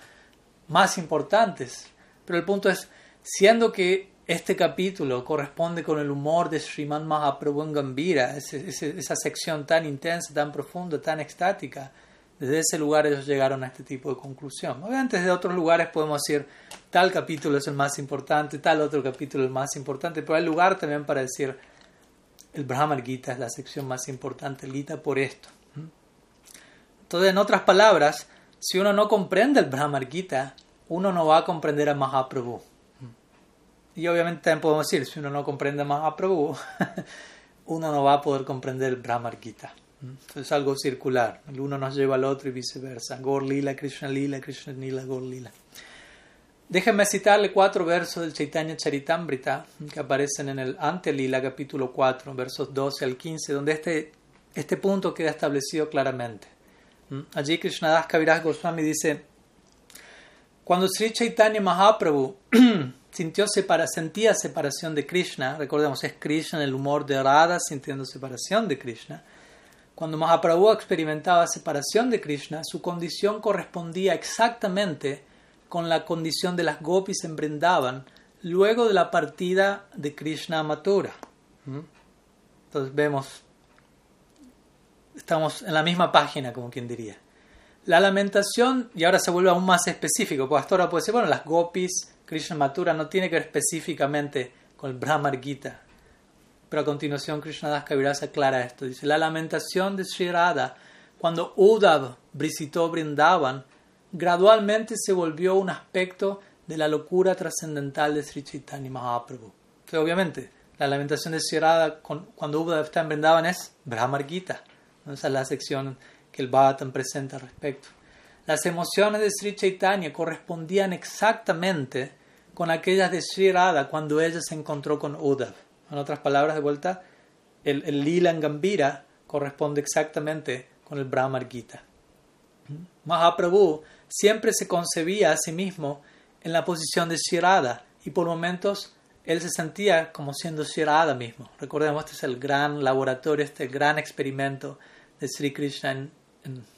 más importantes. Pero el punto es, siendo que este capítulo corresponde con el humor de Sriman Mahaprabhu en Gambira, esa sección tan intensa, tan profunda, tan extática, desde ese lugar ellos llegaron a este tipo de conclusión. Obviamente desde otros lugares podemos decir tal capítulo es el más importante, tal otro capítulo es el más importante, pero hay lugar también para decir el Brahmar Gita es la sección más importante del Gita por esto. Entonces, en otras palabras, si uno no comprende el Brahmar Gita, uno no va a comprender a Mahaprabhu. Y obviamente también podemos decir, si uno no comprende a Mahaprabhu, uno no va a poder comprender el Brahmar Gita. Es algo circular. El uno nos lleva al otro y viceversa. Gor Lila, Krishna Lila, Krishna Lila, Gor Lila. Déjenme citarle cuatro versos del Chaitanya Charitamrita que aparecen en el Ante Lila, capítulo 4, versos 12 al 15, donde este, este punto queda establecido claramente. Allí Krishnadas Kaviraj Goswami dice: Cuando Sri Chaitanya Mahaprabhu sintió separa, sentía separación de Krishna, recordemos, es Krishna el humor de Radha sintiendo separación de Krishna cuando Mahaprabhu experimentaba separación de Krishna, su condición correspondía exactamente con la condición de las gopis en Brindavan luego de la partida de Krishna a. ¿Mm? Entonces vemos, estamos en la misma página, como quien diría. La lamentación, y ahora se vuelve aún más específico, pues hasta ahora puede ser, bueno, las gopis, Krishna Mathura, no tiene que ver específicamente con el Brahmar Gita, pero a continuación Krishnadas Kaviraj aclara esto. Dice, la lamentación de Sri Radha cuando Uddhav visitó Brindavan gradualmente se volvió un aspecto de la locura trascendental de Sri Chaitanya Mahaprabhu. Entonces, obviamente, la lamentación de Sri Radha cuando Uddhav está en Brindavan es Brahmar Gita. Esa es la sección que el Bhagavatam presenta al respecto. Las emociones de Sri Chaitanya correspondían exactamente con aquellas de Sri Radha cuando ella se encontró con Uddhav. En otras palabras, de vuelta, el, el lila en Gambira corresponde exactamente con el Brahmar Gita. Mahaprabhu siempre se concebía a sí mismo en la posición de Shirada y por momentos él se sentía como siendo Shirada mismo. Recordemos, este es el gran laboratorio, este gran experimento de Sri Krishna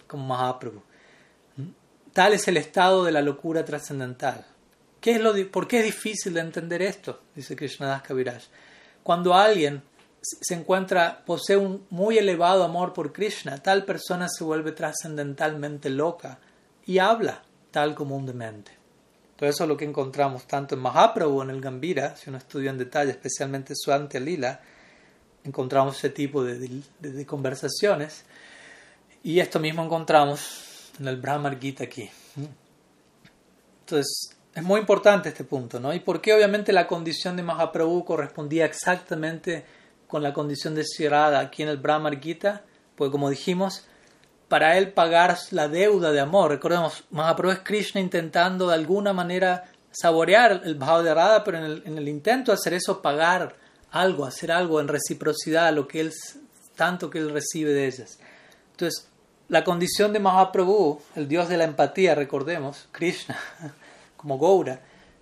como Mahaprabhu. Tal es el estado de la locura trascendental. ¿Qué es lo, ¿Por qué es difícil de entender esto? Dice Krishnadas Kaviraj. Cuando alguien se encuentra, posee un muy elevado amor por Krishna, tal persona se vuelve trascendentalmente loca y habla tal comúnmente. Todo eso es lo que encontramos tanto en Mahaprabhu, en el Gambira, si uno estudia en detalle, especialmente su Lila, encontramos ese tipo de, de, conversaciones. Y esto mismo encontramos en el Brahmar Gita aquí. Entonces, es muy importante este punto, ¿no? Y porque obviamente la condición de Mahaprabhu correspondía exactamente con la condición de Sirada aquí en el Brahmar Gita, pues como dijimos, para él pagar la deuda de amor. Recordemos, Mahaprabhu es Krishna intentando de alguna manera saborear el Bhava de Radha, pero en el, en el, intento de hacer eso, pagar algo, hacer algo en reciprocidad a lo que él, tanto que él recibe de ellas. Entonces, la condición de Mahaprabhu, el dios de la empatía, recordemos, Krishna, como Goura,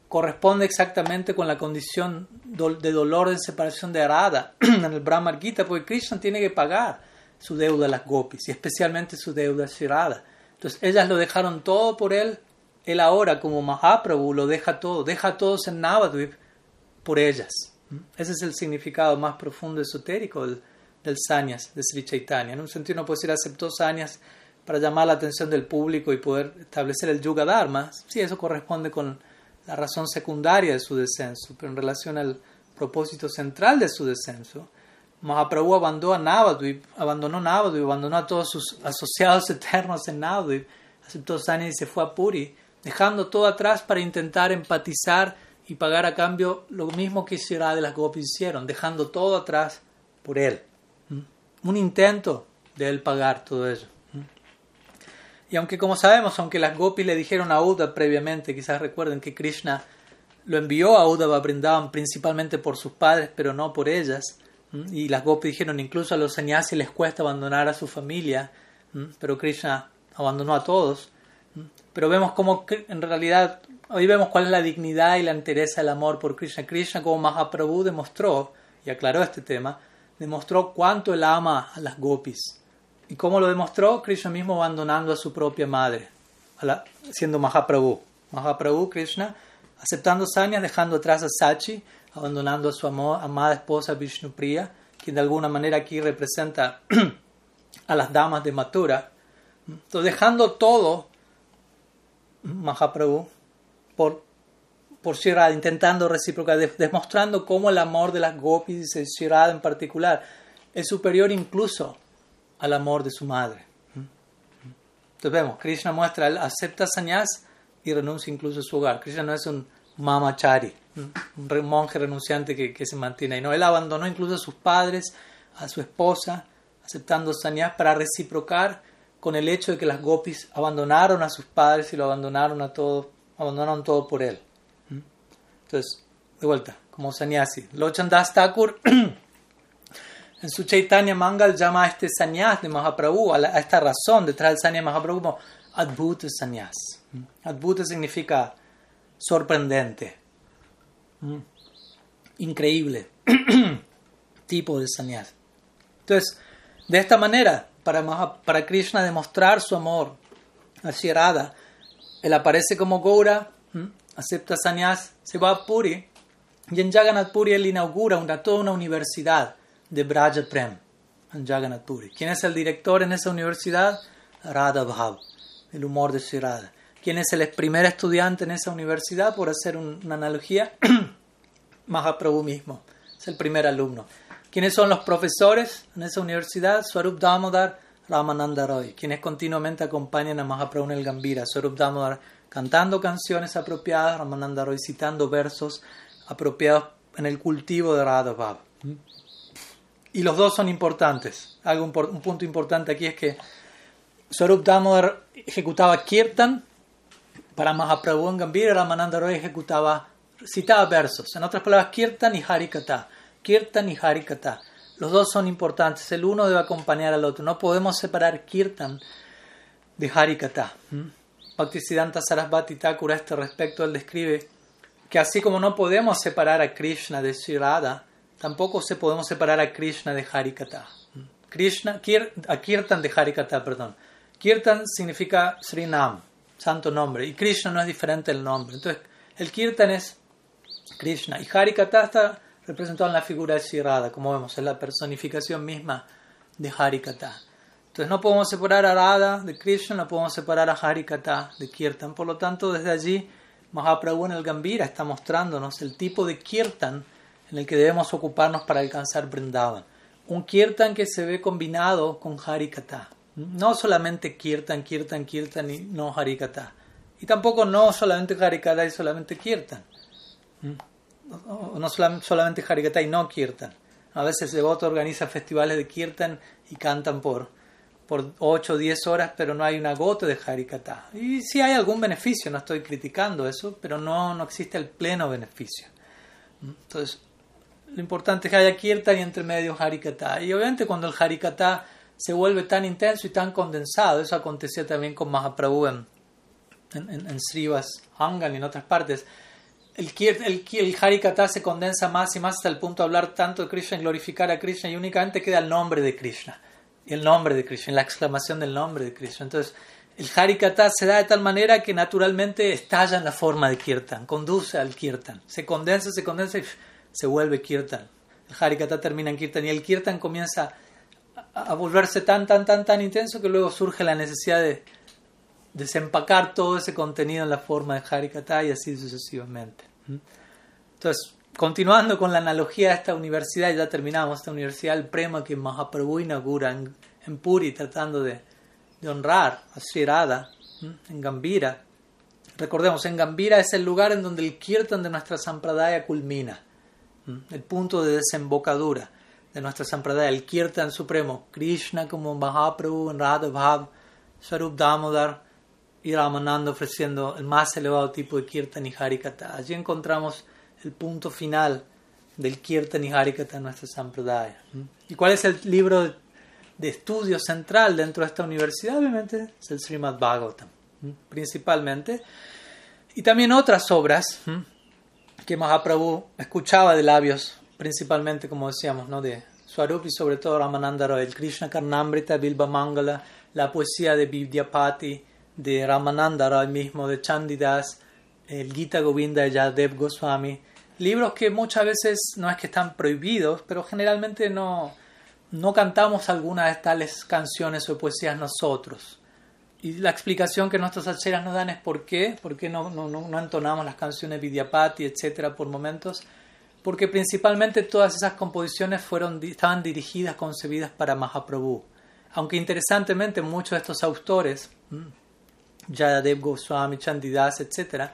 corresponde exactamente con la condición de dolor de separación de Arada en el Brahmar Gita, porque Krishna tiene que pagar su deuda a las gopis y especialmente su deuda a Shirada. Entonces ellas lo dejaron todo por él, él ahora como Mahaprabhu lo deja todo, deja todo en Navadvip por ellas. Ese es el significado más profundo esotérico del, del sanyas de Sri Chaitanya. En un sentido no puede decir aceptó sanyas para llamar la atención del público y poder establecer el Yuga Dharma, sí, eso corresponde con la razón secundaria de su descenso, pero en relación al propósito central de su descenso, Mahaprabhu abandonó a Navadvip, abandonó Navadvip, abandonó a todos sus asociados eternos en Navadvip, aceptó Sanya y se fue a Puri, dejando todo atrás para intentar empatizar y pagar a cambio lo mismo que Shirada de las Gopis hicieron, dejando todo atrás por él. ¿Mm? Un intento de él pagar todo eso. Y aunque como sabemos, aunque las Gopis le dijeron a Uddhava previamente, quizás recuerden que Krishna lo envió a Uddhava Brindavan principalmente por sus padres, pero no por ellas, y las Gopis dijeron, incluso a los sannyasis les cuesta abandonar a su familia, pero Krishna abandonó a todos. Pero vemos cómo en realidad, hoy vemos cuál es la dignidad y la entereza del amor por Krishna. Krishna como Mahaprabhu demostró, y aclaró este tema, demostró cuánto él ama a las Gopis. ¿Y cómo lo demostró? Krishna mismo abandonando a su propia madre, siendo Mahaprabhu. Mahaprabhu, Krishna, aceptando sanyas, dejando atrás a Sachi, abandonando a su amada esposa Vishnupriya, quien de alguna manera aquí representa a las damas de Mathura. Dejando todo, Mahaprabhu, por, por Shirada, intentando reciprocar, demostrando cómo el amor de las gopis y Shirada en particular es superior incluso al amor de su madre. Entonces vemos, Krishna muestra, él acepta sannyas y renuncia incluso a su hogar. Krishna no es un mamachari, un monje renunciante que, se mantiene ahí. No, él abandonó incluso a sus padres, a su esposa, aceptando sannyas para reciprocar con el hecho de que las gopis abandonaron a sus padres y lo abandonaron a todo, abandonaron todo por él. Entonces, de vuelta, como sannyasi. Lochandas Thakur en su Chaitanya Mangal llama a este sannyas de Mahaprabhu, a, esta razón detrás del sannyas de Mahaprabhu como Adbhuta sannyas. Adbhuta significa sorprendente, increíble tipo de sannyas. Entonces, de esta manera, para, para Krishna demostrar su amor hacia Radha, él aparece como Gaura, acepta sannyas, se va a Puri, y en Jagannath Puri él inaugura una, toda una universidad de Braja Prem, en Jagannath Puri. ¿Quién es el director en esa universidad? Radha Bhav, el humor de Sri Radha. ¿Quién es el primer estudiante en esa universidad? Por hacer una analogía, Mahaprabhu mismo, es el primer alumno. ¿Quiénes son los profesores en esa universidad? Swarup Damodar, Ramananda Roy, quienes continuamente acompañan a Mahaprabhu en el Gambira. Swarup Damodar cantando canciones apropiadas, Ramananda Roy citando versos apropiados en el cultivo de Radha Bhav. Y los dos son importantes. Algo, un punto importante aquí es que Swarup Damodar ejecutaba kirtan para Mahaprabhu en Gambira, Ramananda Roy ejecutaba, citaba versos. En otras palabras, Kirtan y Harikata. Kirtan y Harikata. Los dos son importantes. El uno debe acompañar al otro. No podemos separar Kirtan de Harikata. ¿Mm? Bhaktisiddhanta Sarasvati Thakur a este respecto él describe que así como no podemos separar a Krishna de Sri tampoco se podemos separar a Krishna de Harikata. Krishna, a Kirtan de Harikata, perdón. Kirtan significa Srinam, santo nombre. Y Krishna no es diferente el nombre. Entonces, el Kirtan es Krishna. Y Harikata está representado en la figura de Shirada, como vemos, es la personificación misma de Harikata. Entonces, no podemos separar a Radha de Krishna, no podemos separar a Harikata de Kirtan. Por lo tanto, desde allí, Mahaprabhu en el Gambira está mostrándonos el tipo de Kirtan en el que debemos ocuparnos para alcanzar Vrindavan. Un Kirtan que se ve combinado con Harikata. No solamente kirtan, kirtan, kirtan y no harikata. Y tampoco no solamente harikata y solamente kirtan. No solamente harikata y no kirtan. A veces Devoto organiza festivales de kirtan y cantan por, por 8 o 10 horas, pero no hay una gota de harikata. Y sí hay algún beneficio, no estoy criticando eso, pero no, no existe el pleno beneficio. Entonces, lo importante es que haya kirtan y entre medio harikata. Y obviamente cuando el harikata se vuelve tan intenso y tan condensado. Eso acontecía también con Mahaprabhu en, en, en, Srivas Angan y en otras partes. El, el, el Harikata se condensa más y más hasta el punto de hablar tanto de Krishna y glorificar a Krishna y únicamente queda el nombre de Krishna. El nombre de Krishna, la exclamación del nombre de Krishna. Entonces, el Harikata se da de tal manera que naturalmente estalla en la forma de Kirtan, conduce al Kirtan. Se condensa, se condensa y se vuelve Kirtan. El Harikata termina en Kirtan y el Kirtan comienza a volverse tan, tan, tan, tan intenso que luego surge la necesidad de, desempacar todo ese contenido en la forma de Harikata y así sucesivamente. Entonces, continuando con la analogía de esta universidad, ya terminamos, esta universidad el Prema que Mahaprabhu inaugura en, en Puri, tratando de, de honrar a Sri Radha, en Gambira. Recordemos, en Gambira es el lugar en donde el kirtan de nuestra sampradaya culmina, el punto de desembocadura de nuestra sampradaya, el kirtan supremo, Krishna como Mahaprabhu en Radha Bhav, Sarup Damodar y Ramananda ofreciendo el más elevado tipo de kirtan y harikata. Allí encontramos el punto final del kirtan y harikata en nuestra sampradaya. ¿Y cuál es el libro de estudio central dentro de esta universidad? Obviamente es el Srimad Bhagavatam, principalmente. Y también otras obras que Mahaprabhu escuchaba de labios, principalmente, como decíamos, ¿no? de Swarup y sobre todo Ramananda Roy, el Krishna Karnamrita, Bilba Mangala, la poesía de Vidyapati, de Ramananda Roy mismo, de Chandidas, el Gita Govinda de Yadev Goswami, libros que muchas veces no es que están prohibidos, pero generalmente no, no cantamos algunas de tales canciones o poesías nosotros. Y la explicación que nuestros acheras nos dan es por qué, por qué no, no, no entonamos las canciones Vidyapati, etcétera, por momentos. Porque principalmente todas esas composiciones fueron, estaban dirigidas, concebidas para Mahaprabhu. Aunque interesantemente muchos de estos autores, Jayadev Goswami, Chandidas, etcétera,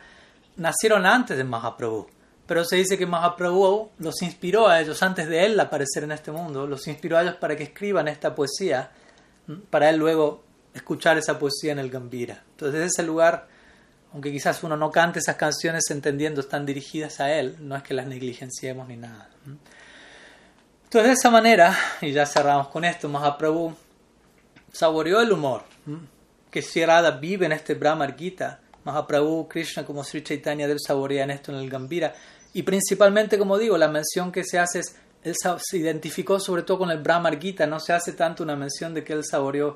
nacieron antes de Mahaprabhu. Pero se dice que Mahaprabhu los inspiró a ellos antes de él aparecer en este mundo, los inspiró a ellos para que escriban esta poesía, para él luego escuchar esa poesía en el Gambira. Entonces, desde ese lugar, aunque quizás uno no cante esas canciones entendiendo están dirigidas a él, no es que las negligenciemos ni nada. Entonces, de esa manera, y ya cerramos con esto, Mahaprabhu saboreó el humor que Sierada vive en este Brahma Gita. Mahaprabhu, Krishna como Sri Chaitanya Dev saborean esto en el Gambira. Y principalmente, como digo, la mención que se hace es, él se identificó sobre todo con el Brahma Gita, no se hace tanto una mención de que él saboreó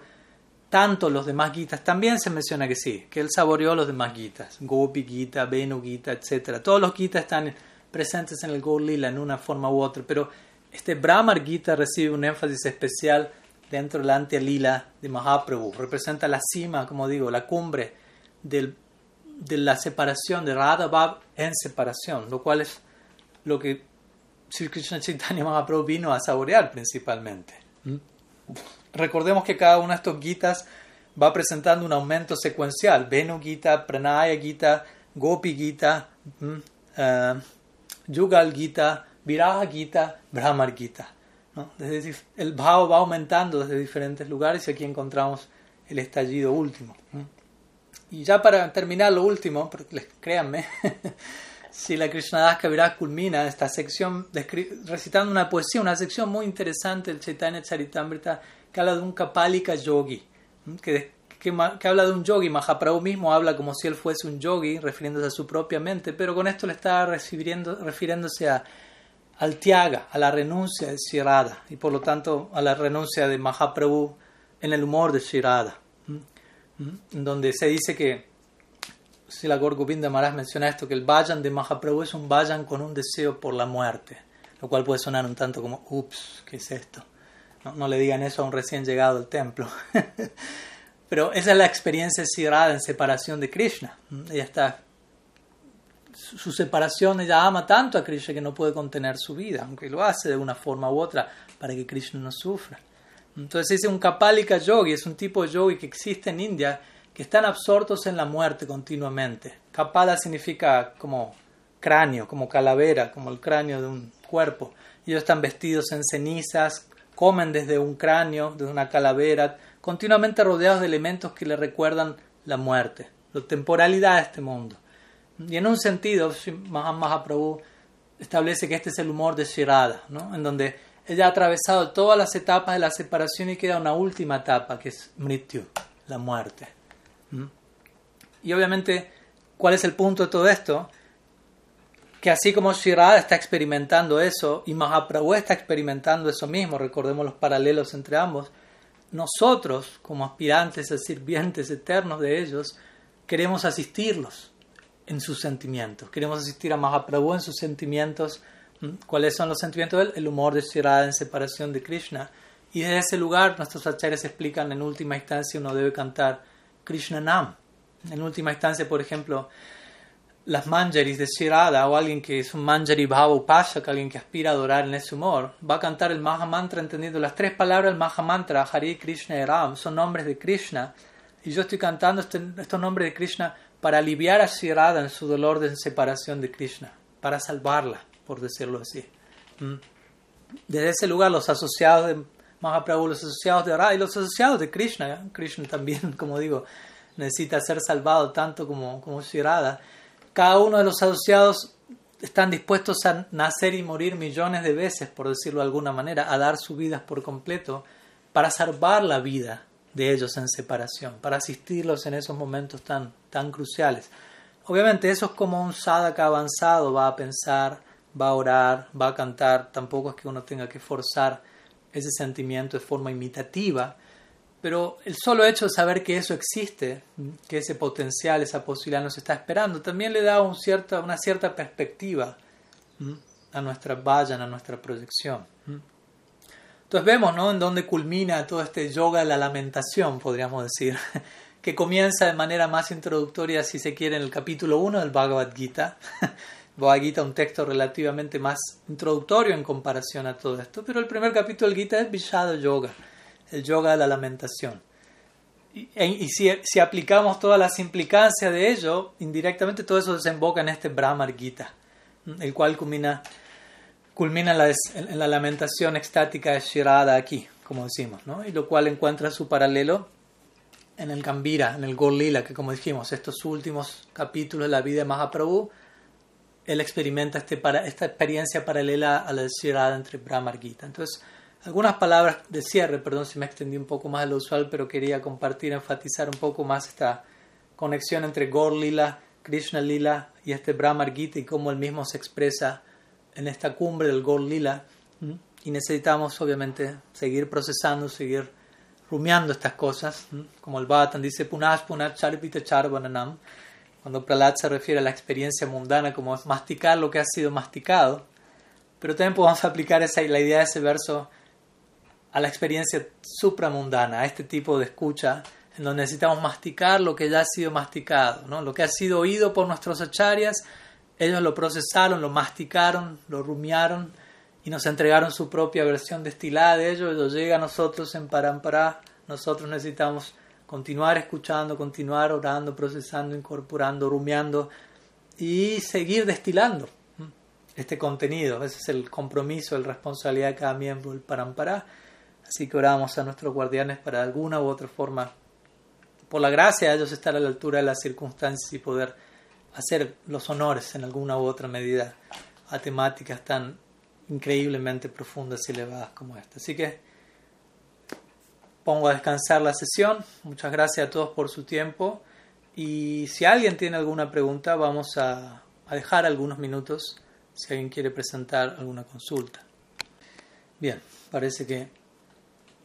tanto los demás Gitas. También se menciona que sí, que él saboreó los demás Gitas, Gopi Gita, Venu Gita, etc. Todos los Gitas están presentes en el Gaur Lila en una forma u otra, pero este Brahma Gita recibe un énfasis especial dentro de la Antya Lila de Mahaprabhu. Representa la cima, como digo, la cumbre del de la separación de Radha Bhav en separación, lo cual es lo que Sri Krishna Chaitanya Mahaprabhu vino a saborear principalmente. Recordemos que cada uno de estos gitas va presentando un aumento secuencial: Venu Gita, Pranaya Gita, Gopi Gita, uh, Yugal Gita, Viraha Gita, Brahmar Gita. ¿no? Desde, el bhava va aumentando desde diferentes lugares y aquí encontramos el estallido último. Y ya para terminar lo último, créanme, si la Krishnadas Kaviraj culmina esta sección recitando una poesía, una sección muy interesante del Chaitanya Charitamrita que habla de un Kapalika yogi, que, que, que, habla de un yogi. Mahaprabhu mismo habla como si él fuese un yogi, refiriéndose a su propia mente, pero con esto le está refiriéndose a, al Tiaga, a la renuncia de Shirada y por lo tanto a la renuncia de Mahaprabhu en el humor de Shirada donde se dice que, si la Govinda Maharaj menciona esto, que el vayan de Mahaprabhu es un vayan con un deseo por la muerte, lo cual puede sonar un tanto como, ups, ¿qué es esto? No, le digan eso a un recién llegado al templo. Pero esa es la experiencia sirada en separación de Krishna. Ella está, su separación, ella ama tanto a Krishna que no puede contener su vida, aunque lo hace de una forma u otra para que Krishna no sufra. Entonces es un Kapalika yogi, es un tipo de yogi que existe en India que están absortos en la muerte continuamente. Kapala significa como cráneo, como calavera, como el cráneo de un cuerpo. Ellos están vestidos en cenizas, comen desde un cráneo, desde una calavera, continuamente rodeados de elementos que le recuerdan la muerte, la temporalidad de este mundo. Y en un sentido, Mahaprabhu establece que este es el humor de Shirada, ¿no? en donde ella ha atravesado todas las etapas de la separación y queda una última etapa que es Mrityu, la muerte. Y obviamente, ¿cuál es el punto de todo esto? Que así como Shirada está experimentando eso y Mahaprabhu está experimentando eso mismo, recordemos los paralelos entre ambos, nosotros, como aspirantes a sirvientes eternos de ellos, queremos asistirlos en sus sentimientos, queremos asistir a Mahaprabhu en sus sentimientos. Cuáles son los sentimientos de el humor de Shirada en separación de Krishna. Y desde ese lugar nuestros acharyas explican en última instancia uno debe cantar Krishna Nam, En última instancia, por ejemplo, las manjaris de Shirada o alguien que es un manjari bhava upashak, alguien que aspira a adorar en ese humor, va a cantar el Maha Mantra entendiendo las tres palabras del Maha Mantra, Hari Krishna y Ram, son nombres de Krishna. Y yo estoy cantando este, estos nombres de Krishna para aliviar a Shirada en su dolor de separación de Krishna, para salvarla, por decirlo así. ¿Mm? Desde ese lugar, los asociados de Mahaprabhu, los asociados de Radha y los asociados de Krishna, Krishna también, como digo, necesita ser salvado tanto como, como Shirada. Cada uno de los asociados están dispuestos a nacer y morir millones de veces, por decirlo de alguna manera, a dar sus vidas por completo para salvar la vida de ellos en separación, para asistirlos en esos momentos tan, tan cruciales. Obviamente eso es como un sadhaka avanzado, va a pensar, va a orar, va a cantar, tampoco es que uno tenga que forzar ese sentimiento de forma imitativa, pero el solo hecho de saber que eso existe, que ese potencial, esa posibilidad nos está esperando, también le da una cierta perspectiva a nuestra valla, a nuestra proyección. Entonces vemos ¿no? en dónde culmina todo este yoga de la lamentación, podríamos decir, que comienza de manera más introductoria, si se quiere, en el capítulo 1 del Bhagavad Gita. Bhagavad Gita, un texto relativamente más introductorio en comparación a todo esto, pero el primer capítulo del Gita es Vishada Yoga, el yoga de la lamentación. Y, e, si, aplicamos todas las implicancias de ello, indirectamente todo eso desemboca en este Brahmar Gita, el cual culmina culmina en la, lamentación extática de Shirada aquí, como decimos, ¿no? y lo cual encuentra su paralelo en el Gambira, en el Gorlila, que como dijimos, estos últimos capítulos de la vida de Mahaprabhu, él experimenta este para, esta experiencia paralela a la de Shirada entre Brahma y Gita. Entonces, algunas palabras de cierre, perdón si me extendí un poco más de lo usual, pero quería compartir, enfatizar un poco más esta conexión entre Gorlila, Krishna Lila y este Brahma Gita y cómo él mismo se expresa en esta cumbre del Gol Lila. Y necesitamos obviamente seguir procesando, seguir rumiando estas cosas, como el Bhattan dice Punash Punach Charpita Charvananam, cuando Pralat se refiere a la experiencia mundana como es masticar lo que ha sido masticado, pero también podemos aplicar esa, la idea de ese verso a la experiencia supramundana, a este tipo de escucha, en donde necesitamos masticar lo que ya ha sido masticado, ¿no? lo que ha sido oído por nuestros acharyas, ellos lo procesaron, lo masticaron, lo rumiaron y nos entregaron su propia versión destilada de ello. Ello llega a nosotros en Parampara. Nosotros necesitamos continuar escuchando, continuar orando, procesando, incorporando, rumiando y seguir destilando este contenido. Ese es el compromiso, la responsabilidad de cada miembro del Parampara. Así que oramos a nuestros guardianes para alguna u otra forma, por la gracia de ellos, estar a la altura de las circunstancias y poder hacer los honores en alguna u otra medida a temáticas tan increíblemente profundas y elevadas como esta. Así que pongo a descansar la sesión. Muchas gracias a todos por su tiempo. Y si alguien tiene alguna pregunta, vamos a, dejar algunos minutos si alguien quiere presentar alguna consulta. Bien, parece que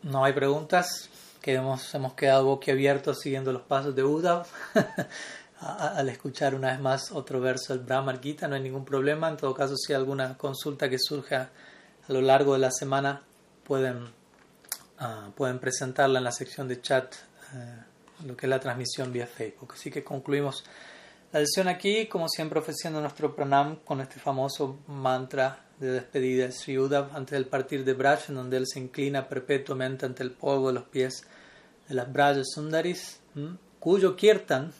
no hay preguntas, que hemos, hemos quedado boquiabiertos siguiendo los pasos de Uddhav. al escuchar una vez más otro verso del Brahma Gita, no hay ningún problema. En todo caso, si hay alguna consulta que surja a lo largo de la semana, pueden, ah, pueden presentarla en la sección de chat, uh, lo que es la transmisión vía Facebook. Así que concluimos la sesión aquí, como siempre ofreciendo nuestro pranam con este famoso mantra de despedida. De Sri Uddhav antes del partir de Braj, donde él se inclina perpetuamente ante el polvo de los pies de las Brajas Sundaris, cuyo kirtan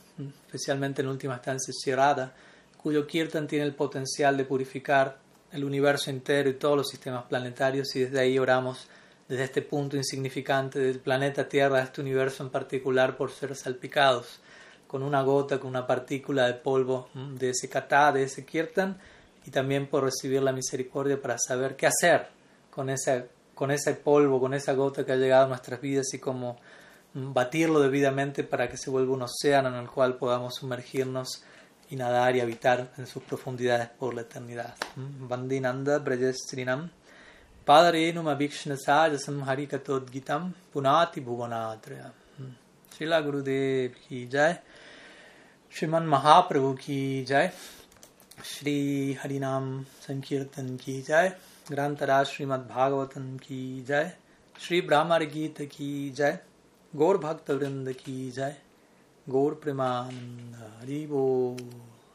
especialmente en última instancia Shirada, cuyo kirtan tiene el potencial de purificar el universo entero y todos los sistemas planetarios y desde ahí oramos desde este punto insignificante del planeta Tierra, este universo en particular, por ser salpicados con una gota, con una partícula de polvo de ese kata, de ese kirtan, y también por recibir la misericordia para saber qué hacer con, esa, con ese polvo, con esa gota que ha llegado a nuestras vidas y cómo batirlo debidamente para que se vuelva un océano en el cual podamos sumergirnos y nadar y habitar en sus profundidades por la eternidad. Vandinanda Brajestrinam Padarenum Abhikshnasajasam Harikatodgitam Punati Bhuvanatraya Srila Gurudev ki jai. Shriman Mahaprabhu ki jai Shri हरिनाम संकीर्तन की जय। ग्रंथराज श्रीमद् भागवतन की जय। श्री ब्राह्मण गीत की जय। गौर भक्त वृंद की जय। गौर प्रेमानंद हरिबो